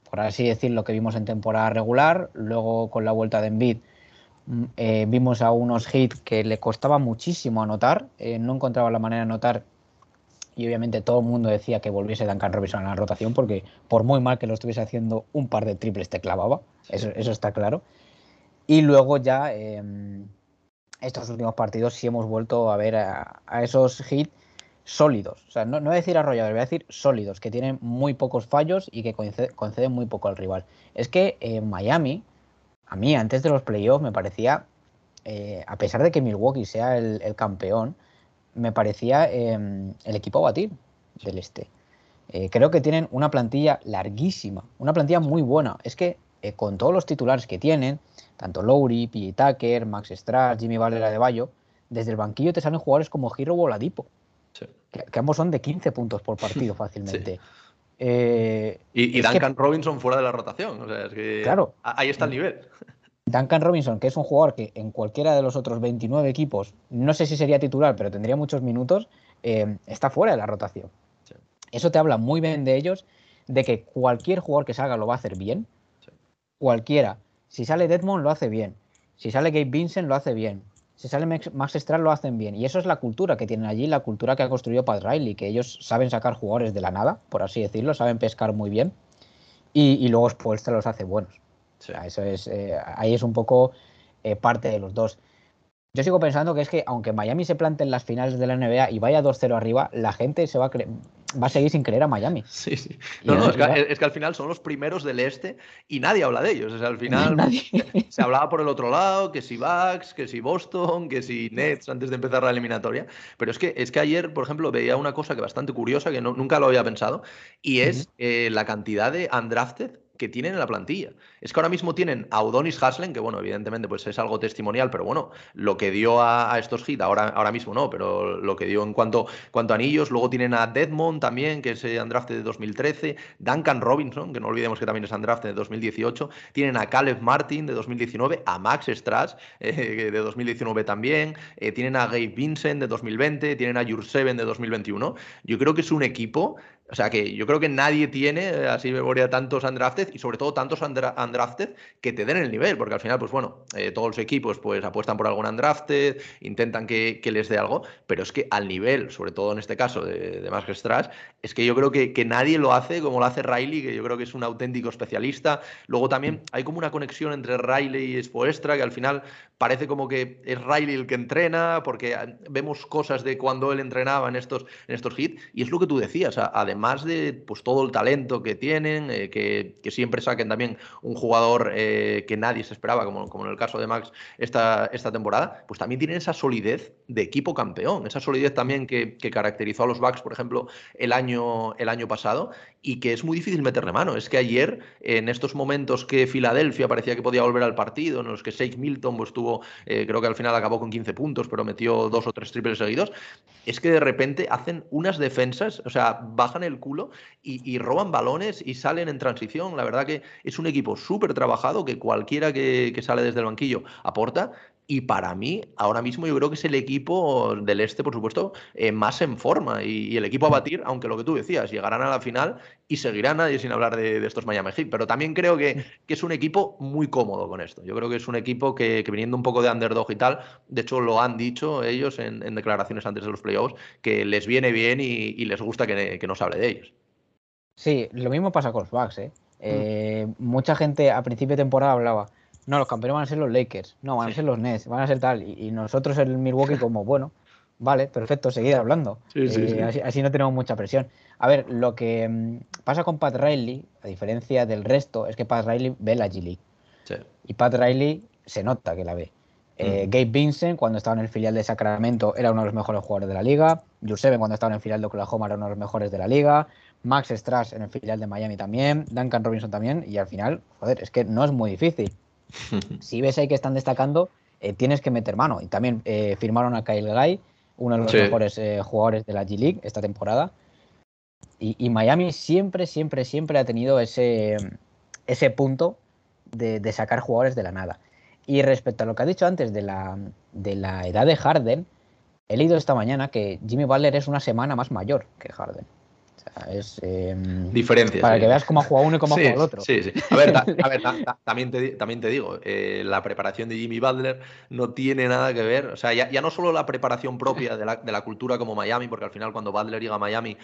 por así decirlo, que vimos en temporada regular. Luego, con la vuelta de Embiid, mm, eh, vimos a unos hits que le costaba muchísimo anotar. Eh, no encontraba la manera de anotar. Y obviamente todo el mundo decía que volviese Duncan Robinson a la rotación, porque por muy mal que lo estuviese haciendo, un par de triples te clavaba. Eso está claro. Y luego ya em, estos últimos partidos sí hemos vuelto a ver a, esos hits sólidos. O sea, no, no, voy a decir arrolladores, voy a decir sólidos, que tienen muy pocos fallos y que conceden, muy poco al rival. Es que en Miami, a mí antes de los playoffs me parecía, eh, a pesar de que Milwaukee sea el, campeón, me parecía em, el equipo a batir del este. Eh, creo que tienen una plantilla larguísima, una plantilla muy buena. Es que eh, con todos los titulares que tienen, tanto Lowry, P. Tucker, Max Strass, Jimmy Valera de Bayo, desde el banquillo te salen jugadores como Giro Voladipo, que, ambos son de 15 puntos por partido fácilmente. Eh, y, Duncan Robinson fuera de la rotación. claro. Ahí está el nivel. Duncan Robinson, que es un jugador que en cualquiera de los otros 29 equipos, no sé si sería titular, pero tendría muchos minutos, eh, está fuera de la rotación. Eso te habla muy bien de ellos de que cualquier jugador que salga lo va a hacer bien. Cualquiera. Si sale Deadmond lo hace bien. Si sale Gabe Vincent lo hace bien. Si sale Max Stral lo hacen bien. Y eso es la cultura que tienen allí, la cultura que ha construido Pat Riley, que ellos saben sacar jugadores de la nada, por así decirlo, saben pescar muy bien. Y, luego Spoelstra los hace buenos. O sea, eso es, eh, ahí es un poco eh, parte de los dos. Yo sigo pensando que es que aunque Miami se plante en las finales de la NBA y vaya 2-0 arriba, la gente se va a, va a seguir sin creer a Miami. Sí, sí. No, no, es que, al final son los primeros del este y nadie habla de ellos. O sea, al final se hablaba por el otro lado, que si Bucks, que si Boston, que si Nets antes de empezar la eliminatoria. Pero es que, es que ayer, por ejemplo, veía una cosa que bastante curiosa, que nunca lo había pensado, y es eh, la cantidad de undrafted que tienen en la plantilla. Es que ahora mismo tienen a Udonis Haslen, que bueno, evidentemente pues es algo testimonial, pero bueno, lo que dio a, estos hits, ahora, ahora mismo no, pero lo que dio en cuanto, cuanto a anillos, luego tienen a Deadmond también, que es Andrafte de 2013, Duncan Robinson, que no olvidemos que también es Andrafte de 2018, tienen a Caleb Martin de 2019, a Max Strass eh, de 2019 también, eh, tienen a Gabe Vincent de 2020, tienen a Jurseven de 2021. Yo creo que es un equipo o sea que yo creo que nadie tiene eh, así memoria tantos undrafted y sobre todo tantos undrafted que te den el nivel, porque al final, pues bueno, eh, todos los equipos pues apuestan por algún undrafted, intentan que, les dé algo, pero es que al nivel, sobre todo en este caso de, de Max Strass, es que yo creo que, que, nadie lo hace como lo hace Riley, que yo creo que es un auténtico especialista. Luego también hay como una conexión entre Riley y Spoestra, que al final parece como que es Riley el que entrena, porque ah, vemos cosas de cuando él entrenaba en estos, en estos hits, y es lo que tú decías, además de pues, todo el talento que tienen, eh, que, siempre saquen también un jugador eh, que nadie se esperaba, como, como en el caso de Max esta, esta temporada, pues también tienen esa solidez de equipo campeón, esa solidez también que, que caracterizó a los Bucks, por ejemplo, el año, el año pasado, y que es muy difícil meterle mano. Es que ayer, en estos momentos que Filadelfia parecía que podía volver al partido, en los que Shake Milton pues, estuvo, eh, creo que al final acabó con 15 puntos, pero metió dos o tres triples seguidos, es que de repente hacen unas defensas, o sea, bajan el culo y, roban balones y salen en transición. La verdad que es un equipo súper trabajado que cualquiera que sale desde el banquillo aporta y para mí, ahora mismo yo creo que es el equipo del este, por supuesto, eh, más en forma. Y, el equipo a batir, aunque lo que tú decías, llegarán a la final y seguirá nadie sin hablar de, estos Miami Heat. Pero también creo que, es un equipo muy cómodo con esto. Yo creo que es un equipo que, viniendo un poco de underdog y tal, de hecho lo han dicho ellos en, declaraciones antes de los playoffs, que les viene bien y, les gusta que, nos hable de ellos. Sí, lo mismo pasa con los Bucks. ¿eh? Mm. Eh, mucha gente a principio de temporada hablaba no, los campeones van a ser los Lakers, no, van a ser los Nets, van a ser tal. Y, nosotros en Milwaukee como, bueno, vale, perfecto, seguid hablando. Eh, así, no tenemos mucha presión. A ver, lo que mm, pasa con Pat Riley, a diferencia del resto, es que Pat Riley ve la G League. Y Pat Riley se nota que la ve. Eh, Gabe Vincent, cuando estaba en el filial de Sacramento, era uno de los mejores jugadores de la liga. Juseven, cuando estaba en el filial de Oklahoma, era uno de los mejores de la liga. Max Strass en el filial de Miami también. Duncan Robinson también. Y al final, joder, es que no es muy difícil. si ves ahí que están destacando, eh, tienes que meter mano. Y también eh, firmaron a Kyle Guy, uno de los mejores eh, jugadores de la G League esta temporada. Y, Miami siempre, siempre, siempre ha tenido ese, ese punto de, sacar jugadores de la nada. Y respecto a lo que ha dicho antes de la, de la edad de Harden, he leído esta mañana que Jimmy Butler es una semana más mayor que Harden es. Eh, Para que veas cómo ha jugado uno y cómo ha jugado el otro. Sí, sí. A ver, también, te, también te digo, eh, la preparación de Jimmy Butler no tiene nada que ver. O sea, ya, ya no solo la preparación propia de la, de la, cultura como Miami, porque al final cuando Butler llega a Miami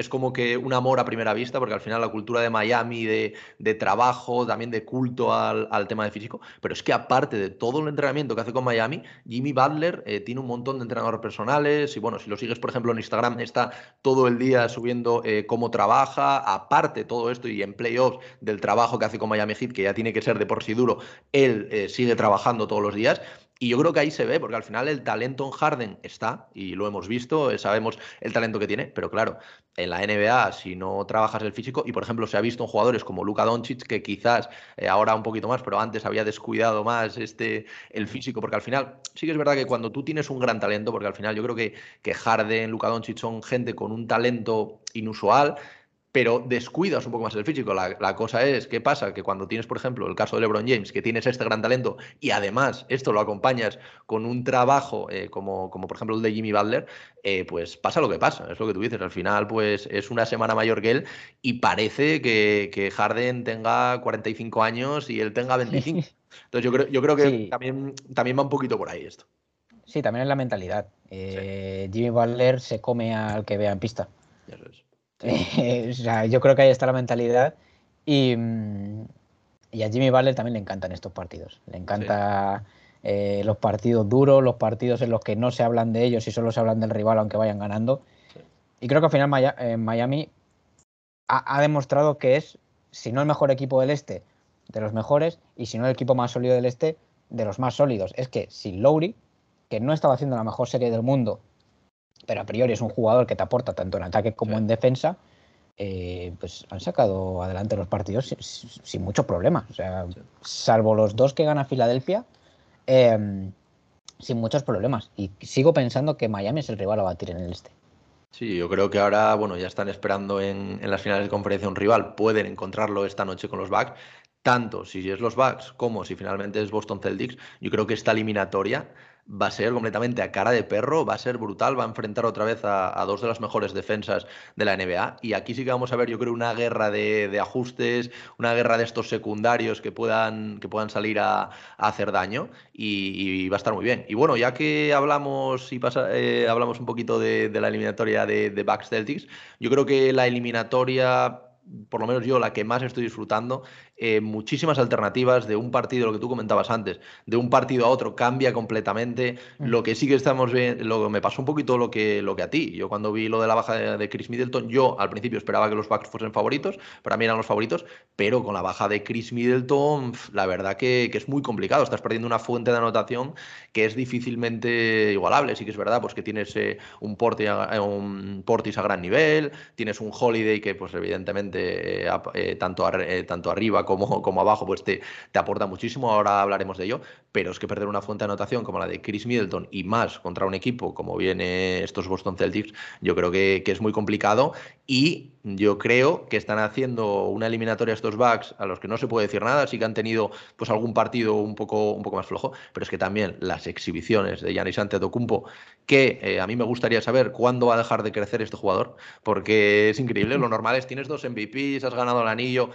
es como que un amor a primera vista, porque al final la cultura de Miami, de, de trabajo, también de culto al, al, tema de físico, pero es que aparte de todo el entrenamiento que hace con Miami, Jimmy Butler eh, tiene un montón de entrenadores personales. Y bueno, si lo sigues por ejemplo en Instagram, está todo el día subiendo eh, cómo trabaja, aparte todo esto y en playoffs del trabajo que hace con Miami Heat, que ya tiene que ser de por sí duro, él eh, sigue trabajando todos los días y yo creo que ahí se ve, porque al final el talento en Harden está, y lo hemos visto, sabemos el talento que tiene, pero claro, en la NBA, si no trabajas el físico, y por ejemplo se ha visto en jugadores como Luka Doncic, que quizás eh, ahora un poquito más, pero antes había descuidado más este, el físico, porque al final sí que es verdad que cuando tú tienes un gran talento, porque al final yo creo que, que Harden, Luka Doncic son gente con un talento inusual, pero descuidas un poco más el físico. La, cosa es, ¿qué pasa? Que cuando tienes, por ejemplo, el caso de LeBron James, que tienes este gran talento y además esto lo acompañas con un trabajo eh, como, como, por ejemplo, el de Jimmy Butler, eh, pues pasa lo que pasa, es lo que tú dices. Al final, pues es una semana mayor que él y parece que, que Harden tenga 45 años y él tenga 25. Entonces yo creo, yo creo que también, también va un poquito por ahí esto. Sí, también es la mentalidad. Eh, Jimmy Butler se come al que vea en pista. Eso es. o sea, yo creo que ahí está la mentalidad. Y, mm, y, a Jimmy Butler también le encantan estos partidos. Le encanta eh, los partidos duros, los partidos en los que no se hablan de ellos y solo se hablan del rival aunque vayan ganando. Y creo que al final eh, Miami ha, demostrado que es, si no el mejor equipo del este, de los mejores, y si no el equipo más sólido del este, de los más sólidos. Es que sin Lowry, que no estaba haciendo la mejor serie del mundo pero a priori es un jugador que te aporta tanto en ataque como en defensa, eh, pues han sacado adelante los partidos sin, mucho problema. O sea, salvo los dos que gana Filadelfia, em, sin muchos problemas. Y sigo pensando que Miami es el rival a batir en el este. Sí, yo creo que ahora, bueno, ya están esperando en, en, las finales de conferencia un rival, pueden encontrarlo esta noche con los Bucks. Tanto si es los Bucks como si finalmente es Boston Celtics, yo creo que esta eliminatoria va a ser completamente a cara de perro, va a ser brutal, va a enfrentar otra vez a, dos de las mejores defensas de la NBA. Y aquí sí que vamos a ver, yo creo, una guerra de, ajustes, una guerra de estos secundarios que puedan, que puedan salir a, hacer daño y, va a estar muy bien. Y bueno, ya que hablamos y pasa, eh, hablamos un poquito de, la eliminatoria de, de Bucks Celtics, yo creo que la eliminatoria por lo menos yo, la que más estoy disfrutando, eh, muchísimas alternativas de un partido, lo que tú comentabas antes, de un partido a otro cambia completamente. Mm. Lo que sí que estamos viendo, lo, me pasó un poquito lo que, lo que a ti. Yo cuando vi lo de la baja de, Chris Middleton, yo al principio esperaba que los Bucks fuesen favoritos, para mí eran los favoritos, pero con la baja de Chris Middleton, la verdad que, es muy complicado. Estás perdiendo una fuente de anotación que es difícilmente igualable. Sí que es verdad, pues que tienes eh, un, a, un Portis a gran nivel, tienes un Holiday que pues evidentemente eh, tanto, tanto arriba como, como abajo, pues te, te aporta muchísimo, ahora hablaremos de ello, pero es que perder una fuente de anotación como la de Chris Middleton y más contra un equipo como viene estos Boston Celtics, yo creo que, que es muy complicado y yo creo que están haciendo una eliminatoria a estos Bucks a los que no se puede decir nada, sí que han tenido pues algún partido un poco, un poco más flojo, pero es que también las exhibiciones de Giannis Antetokounmpo, que eh, a mí me gustaría saber cuándo va a dejar de crecer este jugador, porque es increíble, lo normal es tienes dos MVPs, has ganado el anillo,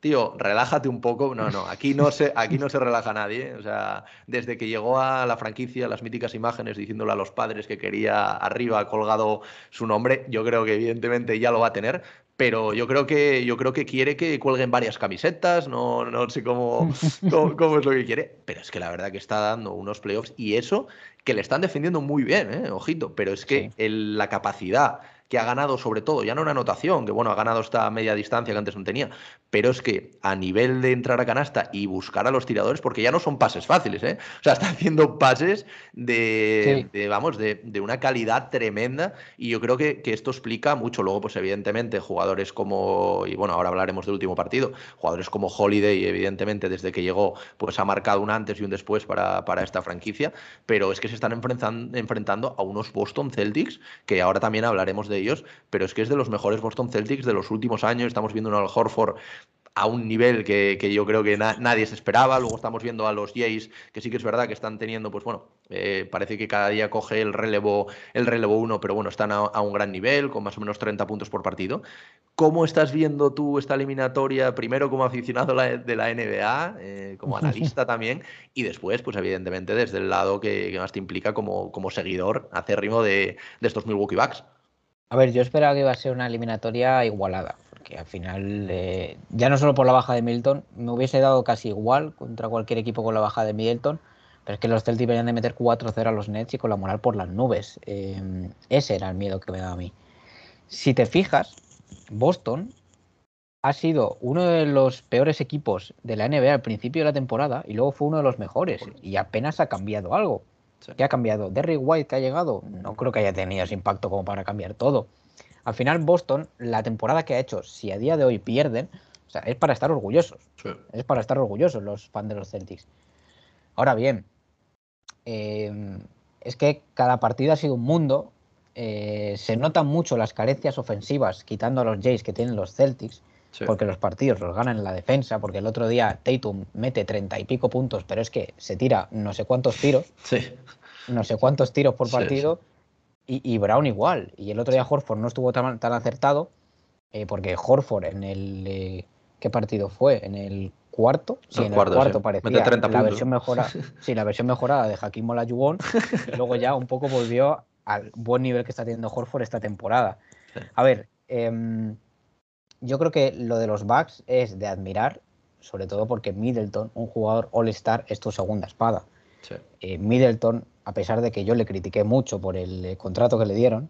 tío, relájate un poco. No, no, aquí no se, aquí no se relaja nadie. O sea, desde que llegó a la franquicia, las míticas imágenes diciéndole a los padres que quería arriba colgado su nombre, yo creo que evidentemente ya lo va a tener. Pero yo creo que, yo creo que quiere que cuelguen varias camisetas, no, no sé cómo, cómo, es lo que quiere, pero es que la verdad que está dando unos playoffs y eso que le están defendiendo muy bien, ¿eh? ojito, pero es que la capacidad que ha ganado sobre todo, ya no una anotación, que bueno, ha ganado esta media distancia que antes no tenía, pero es que a nivel de entrar a canasta y buscar a los tiradores, porque ya no son pases fáciles, ¿eh? O sea, está haciendo pases de, vamos, de, una calidad tremenda y yo creo que, esto explica mucho. Luego, pues evidentemente, jugadores como, y bueno, ahora hablaremos del último partido, jugadores como Holiday, evidentemente, desde que llegó, pues ha marcado un antes y un después para, para esta franquicia, pero es que se están enfrentando, enfrentando a unos Boston Celtics, que ahora también hablaremos de ellos, pero es que es de los mejores Boston Celtics de los últimos años. Estamos viendo un Al Horford a un nivel que, yo creo que nadie se esperaba. Luego estamos viendo a los Jays, que sí que es verdad que están teniendo, pues bueno, eh, parece que cada día coge el relevo, el relevo uno, pero bueno, están a, un gran nivel, con más o menos 30 puntos por partido. ¿Cómo estás viendo tú esta eliminatoria, primero como aficionado de la NBA, eh, como analista también, y después, pues evidentemente, desde el lado que, más te implica como, como seguidor acérrimo de, de estos Milwaukee Bucks? A ver, yo esperaba que iba a ser una eliminatoria igualada, porque al final, eh, ya no solo por la baja de Milton, me hubiese dado casi igual contra cualquier equipo con la baja de Middleton, pero es que los Celtics venían de meter 4-0 a los Nets y con la moral por las nubes. Eh, ese era el miedo que me daba a mí. Si te fijas, Boston ha sido uno de los peores equipos de la NBA al principio de la temporada y luego fue uno de los mejores y apenas ha cambiado algo. ¿Qué ha cambiado? Derrick White que ha llegado, no creo que haya tenido ese impacto como para cambiar todo. Al final, Boston, la temporada que ha hecho, si a día de hoy pierden, o sea, es para estar orgullosos. Es para estar orgullosos los fans de los Celtics. Ahora bien, em, es que cada partido ha sido un mundo eh, se notan mucho las carencias ofensivas, quitando a los Jays que tienen los Celtics, porque los partidos los ganan en la defensa, porque el otro día Tatum mete treinta y pico puntos, pero es que se tira no sé cuántos tiros, no sé cuántos tiros por partido, y, Brown igual. Y el otro día Horford no estuvo tan, tan acertado, eh, porque Horford en el... Eh, ¿Qué partido fue? ¿En el cuarto? Sí, en el cuarto parecía la versión mejorada, sí, la versión mejorada de Hakim Olajuwon, y luego ya un poco volvió al buen nivel que está teniendo Horford esta temporada. A ver, em, yo creo que lo de los Bucks es de admirar, sobre todo porque Middleton, un jugador All-Star, es tu segunda espada. Eh, Middleton, a pesar de que yo le critiqué mucho por el eh, contrato que le dieron,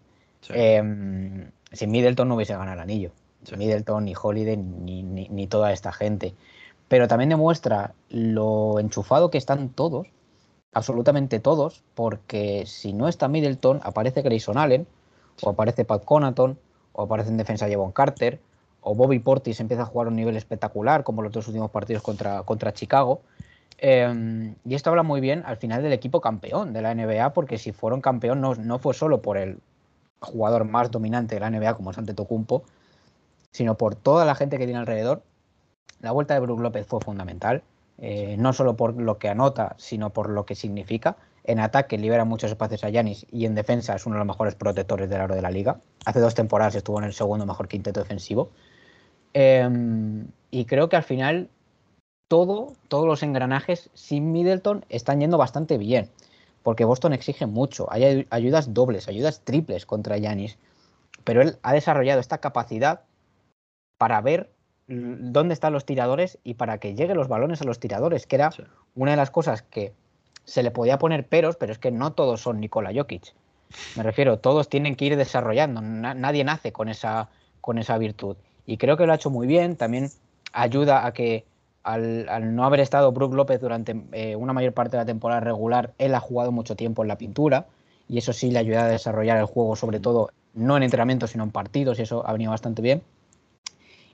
em, sin Middleton no hubiese ganado el anillo. Middleton, ni Holiday, ni, ni, toda esta gente. Pero también demuestra lo enchufado que están todos, absolutamente todos, porque si no está Middleton, aparece Grayson Allen, o aparece Pat Conaton, o aparece en defensa Jevon Carter, o Bobby Portis empieza a jugar a un nivel espectacular, como los dos últimos partidos contra, contra Chicago. Em, y esto habla muy bien al final del equipo campeón de la NBA, porque si fueron campeón no, no fue solo por el jugador más dominante de la NBA, como es Antetokounmpo, sino por toda la gente que tiene alrededor. La vuelta de Brook López fue fundamental, eh, no solo por lo que anota, sino por lo que significa. En ataque libera muchos espacios a Yanis y en defensa es uno de los mejores protectores del aro de la liga. Hace dos temporadas estuvo en el segundo mejor quinteto defensivo. Em, y creo que al final todo, todos los engranajes sin Middleton están yendo bastante bien, porque Boston exige mucho. Hay ayudas dobles, ayudas triples contra Yanis, pero él ha desarrollado esta capacidad para ver dónde están los tiradores y para que lleguen los balones a los tiradores, que era una de las cosas que se le podía poner peros, pero es que no todos son Nikola Jokic. Me refiero, todos tienen que ir desarrollando, nadie nace con esa, con esa virtud. Y creo que lo ha hecho muy bien, también ayuda a que al, no haber estado Brook López durante eh, una mayor parte de la temporada regular, él ha jugado mucho tiempo en la pintura y eso sí le ayuda a desarrollar el juego, sobre todo no en entrenamientos, sino en partidos, y eso ha venido bastante bien.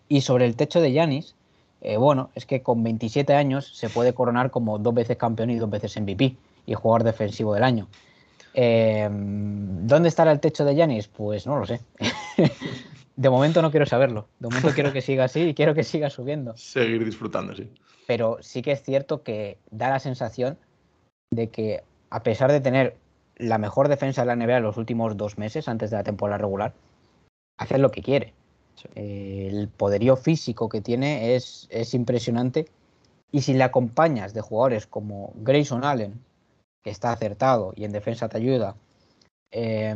Y sobre el techo de Yanis, eh, bueno, es que con 27 años se puede coronar como dos veces campeón y dos veces MVP y jugador defensivo del año. Eh, ¿Dónde estará el techo de Yanis? Pues no lo sé. de momento no quiero saberlo. De momento quiero que siga así y quiero que siga subiendo. Seguir disfrutando, sí. Pero sí que es cierto que da la sensación de que a pesar de tener la mejor defensa de la NBA en los últimos dos meses antes de la temporada regular, hace lo que quiere. Eh, el poderío físico que tiene es, es impresionante. Y si le acompañas de jugadores como Grayson Allen, que está acertado y en defensa te ayuda, eh,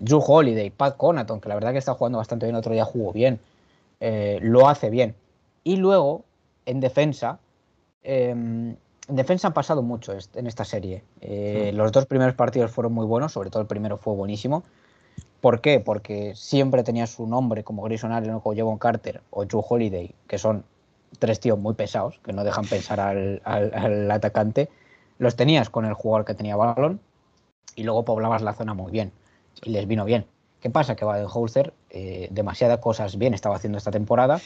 Drew Holiday, Pat Conaton, que la verdad que está jugando bastante bien, otro día jugó bien, eh, lo hace bien. Y luego, en defensa, em, en defensa han pasado mucho en esta serie. Eh, los dos primeros partidos fueron muy buenos, sobre todo el primero fue buenísimo. ¿Por qué? Porque siempre tenía su nombre como Grayson Allen o Jevon Carter o Drew Holiday, que son tres tíos muy pesados, que no dejan pensar al, atacante. Los tenías con el jugador que tenía balón y luego poblabas la zona muy bien. Y les vino bien. ¿Qué pasa? Que Baden-Holzer eh, demasiadas cosas bien estaba haciendo esta temporada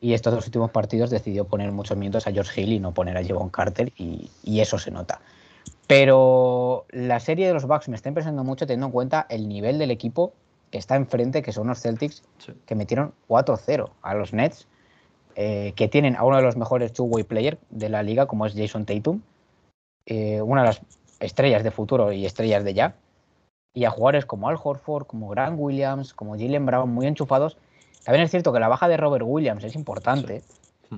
y estos dos últimos partidos decidió poner muchos minutos a George Hill y no poner a Jevon Carter y, y eso se nota. Pero la serie de los Bucks me está impresionando mucho teniendo en cuenta el nivel del equipo que está enfrente, que son los Celtics, que metieron 4-0 a los Nets, eh, que tienen a uno de los mejores two-way players de la liga, como es Jason Tatum, eh, una de las estrellas de futuro y estrellas de ya, y a jugadores como Al Horford, como Grant Williams, como Jalen Brown, muy enchufados. También es cierto que la baja de Robert Williams es importante,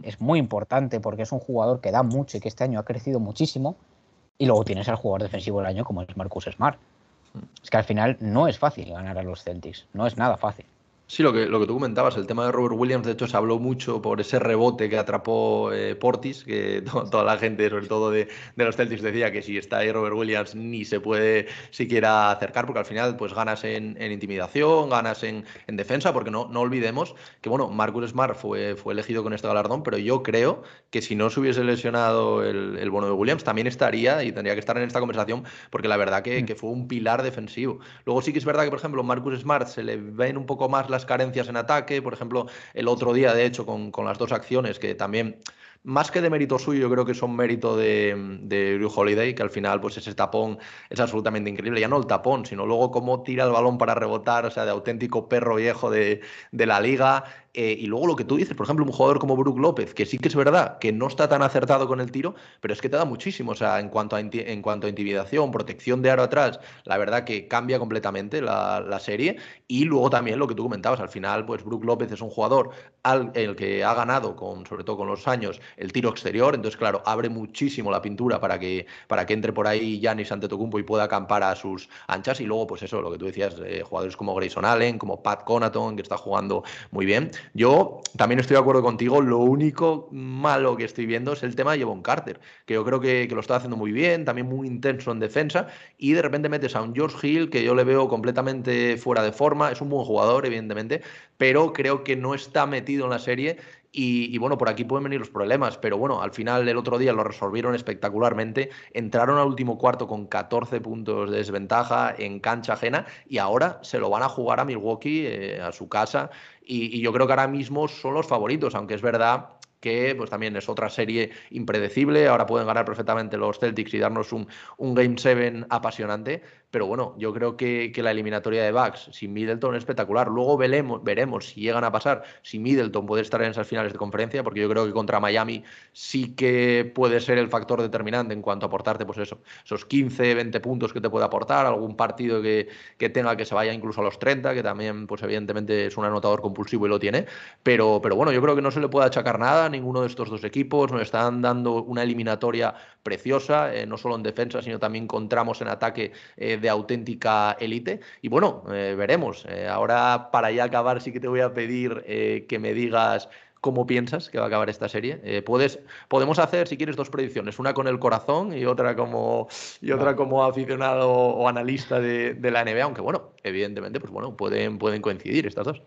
es muy importante porque es un jugador que da mucho y que este año ha crecido muchísimo y luego tienes al jugador defensivo del año como es Marcus Smart. Hmm. Es que al final no es fácil ganar a los Celtics, no es nada fácil. Sí, lo que, lo que tú comentabas, el tema de Robert Williams, de hecho se habló mucho por ese rebote que atrapó eh, Portis, que toda la gente, sobre todo de, los Celtics, decía que si está ahí Robert Williams ni se puede siquiera acercar, porque al final pues ganas en, intimidación, ganas en, defensa, porque no, no olvidemos que, bueno, Marcus Smart fue, fue elegido con este galardón, pero yo creo que si no se hubiese lesionado el, el bono de Williams, también estaría y tendría que estar en esta conversación, porque la verdad que, mm. que fue un pilar defensivo. Luego sí que es verdad que, por ejemplo, Marcus Smart se le ven un poco más las carencias en ataque. Por ejemplo, el otro día, de hecho, con, las dos acciones que también más que de mérito suyo, yo creo que son mérito de, de Holiday, que al final, pues ese tapón es absolutamente increíble. Ya no el tapón, sino luego cómo tira el balón para rebotar, o sea, de auténtico perro viejo de, de la liga. Eh, y luego lo que tú dices, por ejemplo, un jugador como Brook López, que sí que es verdad que no está tan acertado con el tiro, pero es que te da muchísimo. O sea, en cuanto a, en cuanto a intimidación, protección de aro atrás, la verdad que cambia completamente la, serie. Y luego también lo que tú comentabas, al final, pues Brook López es un jugador el que ha ganado, con, sobre todo con los años, el tiro exterior. Entonces, claro, abre muchísimo la pintura para que, para que entre por ahí Giannis Antetokounmpo y pueda acampar a sus anchas. Y luego, pues eso, lo que tú decías, eh, jugadores como Grayson Allen, como Pat Conaton, que está jugando muy bien. Yo también estoy de acuerdo contigo, lo único malo que estoy viendo es el tema de Jevon Carter, que yo creo que, lo está haciendo muy bien, también muy intenso en defensa, y de repente metes a un George Hill que yo le veo completamente fuera de forma, es un buen jugador, evidentemente, pero creo que no está metido en la serie y, bueno, por aquí pueden venir los problemas, pero bueno, al final el otro día lo resolvieron espectacularmente. Entraron al último cuarto con 14 puntos de desventaja en cancha ajena y ahora se lo van a jugar a Milwaukee, eh, a su casa. y, yo creo que ahora mismo son los favoritos, aunque es verdad que pues también es otra serie impredecible. Ahora pueden ganar perfectamente los Celtics y darnos un, un Game 7 apasionante. Pero bueno, yo creo que, la eliminatoria de Bucks sin Middleton es espectacular. Luego veremos, veremos si llegan a pasar, si Middleton puede estar en esas finales de conferencia, porque yo creo que contra Miami sí que puede ser el factor determinante en cuanto a aportarte, pues eso, esos 15, 20 puntos que te puede aportar, algún partido que, que tenga que se vaya incluso a los 30, que también, pues evidentemente es un anotador compulsivo y lo tiene. Pero, pero bueno, yo creo que no se le puede achacar nada ninguno de estos dos equipos. Nos están dando una eliminatoria preciosa, eh, no solo en defensa, sino también encontramos en ataque. Eh, de auténtica élite. Y bueno, eh, veremos. Ahora, para ya acabar, sí que te voy a pedir que me digas cómo piensas que va a acabar esta serie. puedes, podemos hacer, si quieres, dos predicciones, una con el corazón y otra como, y otra como aficionado o analista de, de, la NBA, aunque bueno, evidentemente, pues bueno, pueden, pueden coincidir estas dos.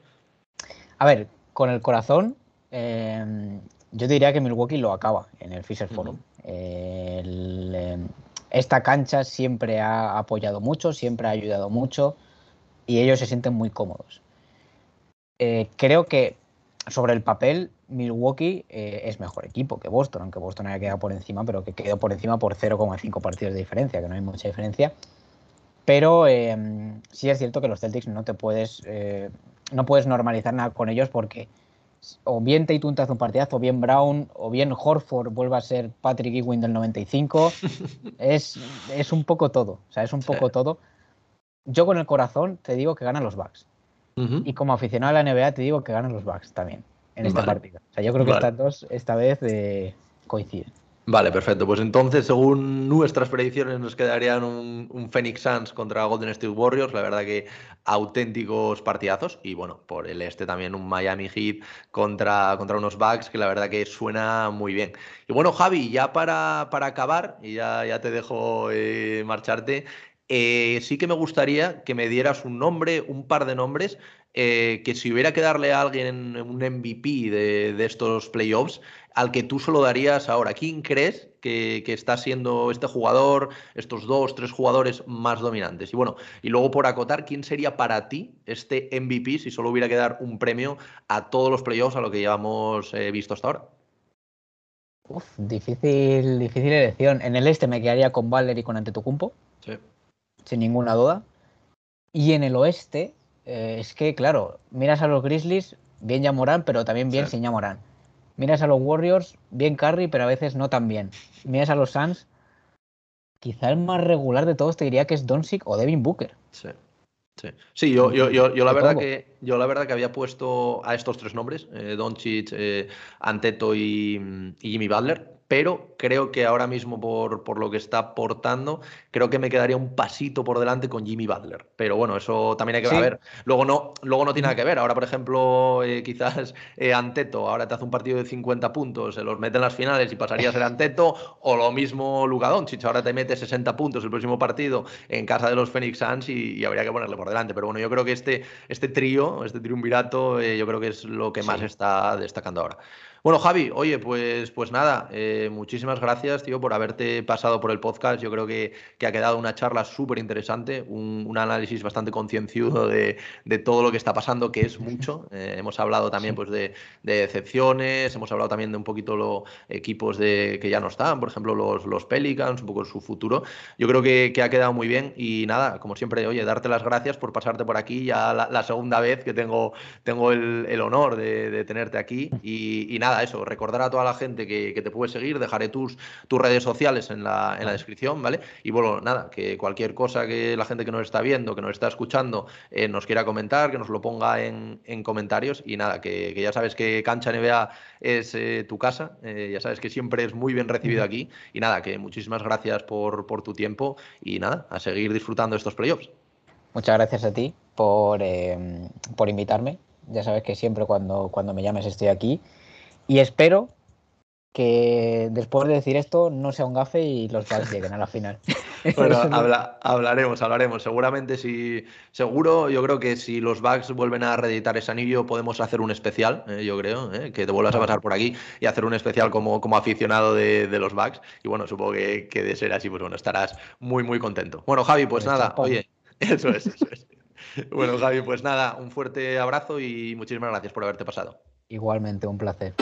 A ver, con el corazón, yo diría que Milwaukee lo acaba en el Fisher Forum. el, esta cancha siempre ha apoyado mucho, siempre ha ayudado mucho y ellos se sienten muy cómodos. Eh, creo que sobre el papel Milwaukee eh, es mejor equipo que Boston, aunque Boston haya quedado por encima, pero que quedó por encima por 0,5 partidos de diferencia, que no hay mucha diferencia. Pero eh, sí es cierto que los Celtics no te puedes, no puedes normalizar nada con ellos porque o bien Tatum te hace un partidazo, o bien Brown, o bien Horford vuelva a ser Patrick Ewing del 95. es, es un poco todo. O sea, es un poco todo. Yo con el corazón te digo que ganan los Bucks. Y como aficionado a la NBA te digo que ganan los Bucks también en esta partida. O sea, yo creo que estas dos esta vez eh, coinciden. Vale, perfecto. Pues entonces, según nuestras predicciones, nos quedarían un, Phoenix Suns contra Golden State Warriors. La verdad que auténticos partidazos. Y bueno, por el este también un Miami Heat contra, contra unos Bucks que la verdad que suena muy bien. Y bueno, Javi, ya para, para acabar, y ya, ya te dejo eh, marcharte, eh, sí que me gustaría que me dieras un nombre, un par de nombres, eh, que si hubiera que darle a alguien un MVP de, de estos playoffs, al que tú solo darías ahora. ¿Quién crees que, está siendo este jugador, estos dos, tres jugadores más dominantes? Y bueno, y luego por acotar, ¿quién sería para ti este MVP si solo hubiera que dar un premio a todos los playoffs a lo que llevamos eh, visto hasta ahora? Uf, difícil, difícil elección. En el este me quedaría con Valer y con Antetokounmpo. Sí. Sin ninguna duda. Y en el oeste, eh, es que, claro, miras a los Grizzlies, bien ya Morán, pero también bien sin ya Morán. Miras a los Warriors, bien Curry, pero a veces no tan bien. Miras a los Suns, quizá el más regular de todos te diría que es Doncic o Devin Booker. Sí. Sí, yo, yo, yo, la verdad que, yo la verdad que había puesto a estos tres nombres, eh, Doncic, eh, Anteto y, y, Jimmy Butler, pero creo que ahora mismo por, por, lo que está aportando, creo que me quedaría un pasito por delante con Jimmy Butler. Pero bueno, eso también hay que ver. Luego no, luego no tiene nada que ver. Ahora, por ejemplo, eh, quizás eh, Anteto, ahora te hace un partido de 50 puntos, se los mete en las finales y pasaría a ser Anteto, o lo mismo Luka Doncic, ahora te mete 60 puntos el próximo partido en casa de los Phoenix Suns y, habría que ponerle por delante. Pero bueno, yo creo que este, este trío, este triunvirato, eh, yo creo que es lo que más está destacando ahora. Bueno, Javi, oye, pues, pues nada, eh, muchísimas gracias, tío, por haberte pasado por el podcast. Yo creo que, ha quedado una charla súper interesante, un, análisis bastante concienciudo de, todo lo que está pasando, que es mucho. Eh, hemos hablado también pues, de, decepciones, hemos hablado también de un poquito los equipos de, que ya no están, por ejemplo, los, los Pelicans, un poco su futuro. Yo creo que, ha quedado muy bien y nada, como siempre, oye, darte las gracias por pasarte por aquí, ya la, segunda vez que tengo, tengo el, honor de, tenerte aquí y nada eso, recordar a toda la gente que, te puede seguir, dejaré tus, tus redes sociales en la, en la, descripción, ¿vale? Y bueno, nada, que cualquier cosa que la gente que nos está viendo, que nos está escuchando, eh, nos quiera comentar, que nos lo ponga en, comentarios y nada, que, ya sabes que Cancha NBA es eh, tu casa, eh, ya sabes que siempre es muy bien recibido aquí y nada, que muchísimas gracias por, por tu tiempo y nada, a seguir disfrutando estos playoffs. Muchas gracias a ti por, por invitarme. Ya sabes que siempre cuando, cuando me llames estoy aquí. Y espero que después de decir esto no sea un gafe y los Bucks lleguen a la final. Bueno, hablaremos, hablaremos. Seguramente si, seguro, yo creo que si los Bucks vuelven a reeditar ese anillo, podemos hacer un especial, eh, yo creo, eh, que te vuelvas a pasar por aquí y hacer un especial como, como aficionado de, los Bucks. Y bueno, supongo que, que, de ser así, pues bueno, estarás muy, muy contento. Bueno, Javi, pues nada, oye, eso es, eso es. Bueno, Javi, pues nada, un fuerte abrazo y muchísimas gracias por haberte pasado. Igualmente, un placer.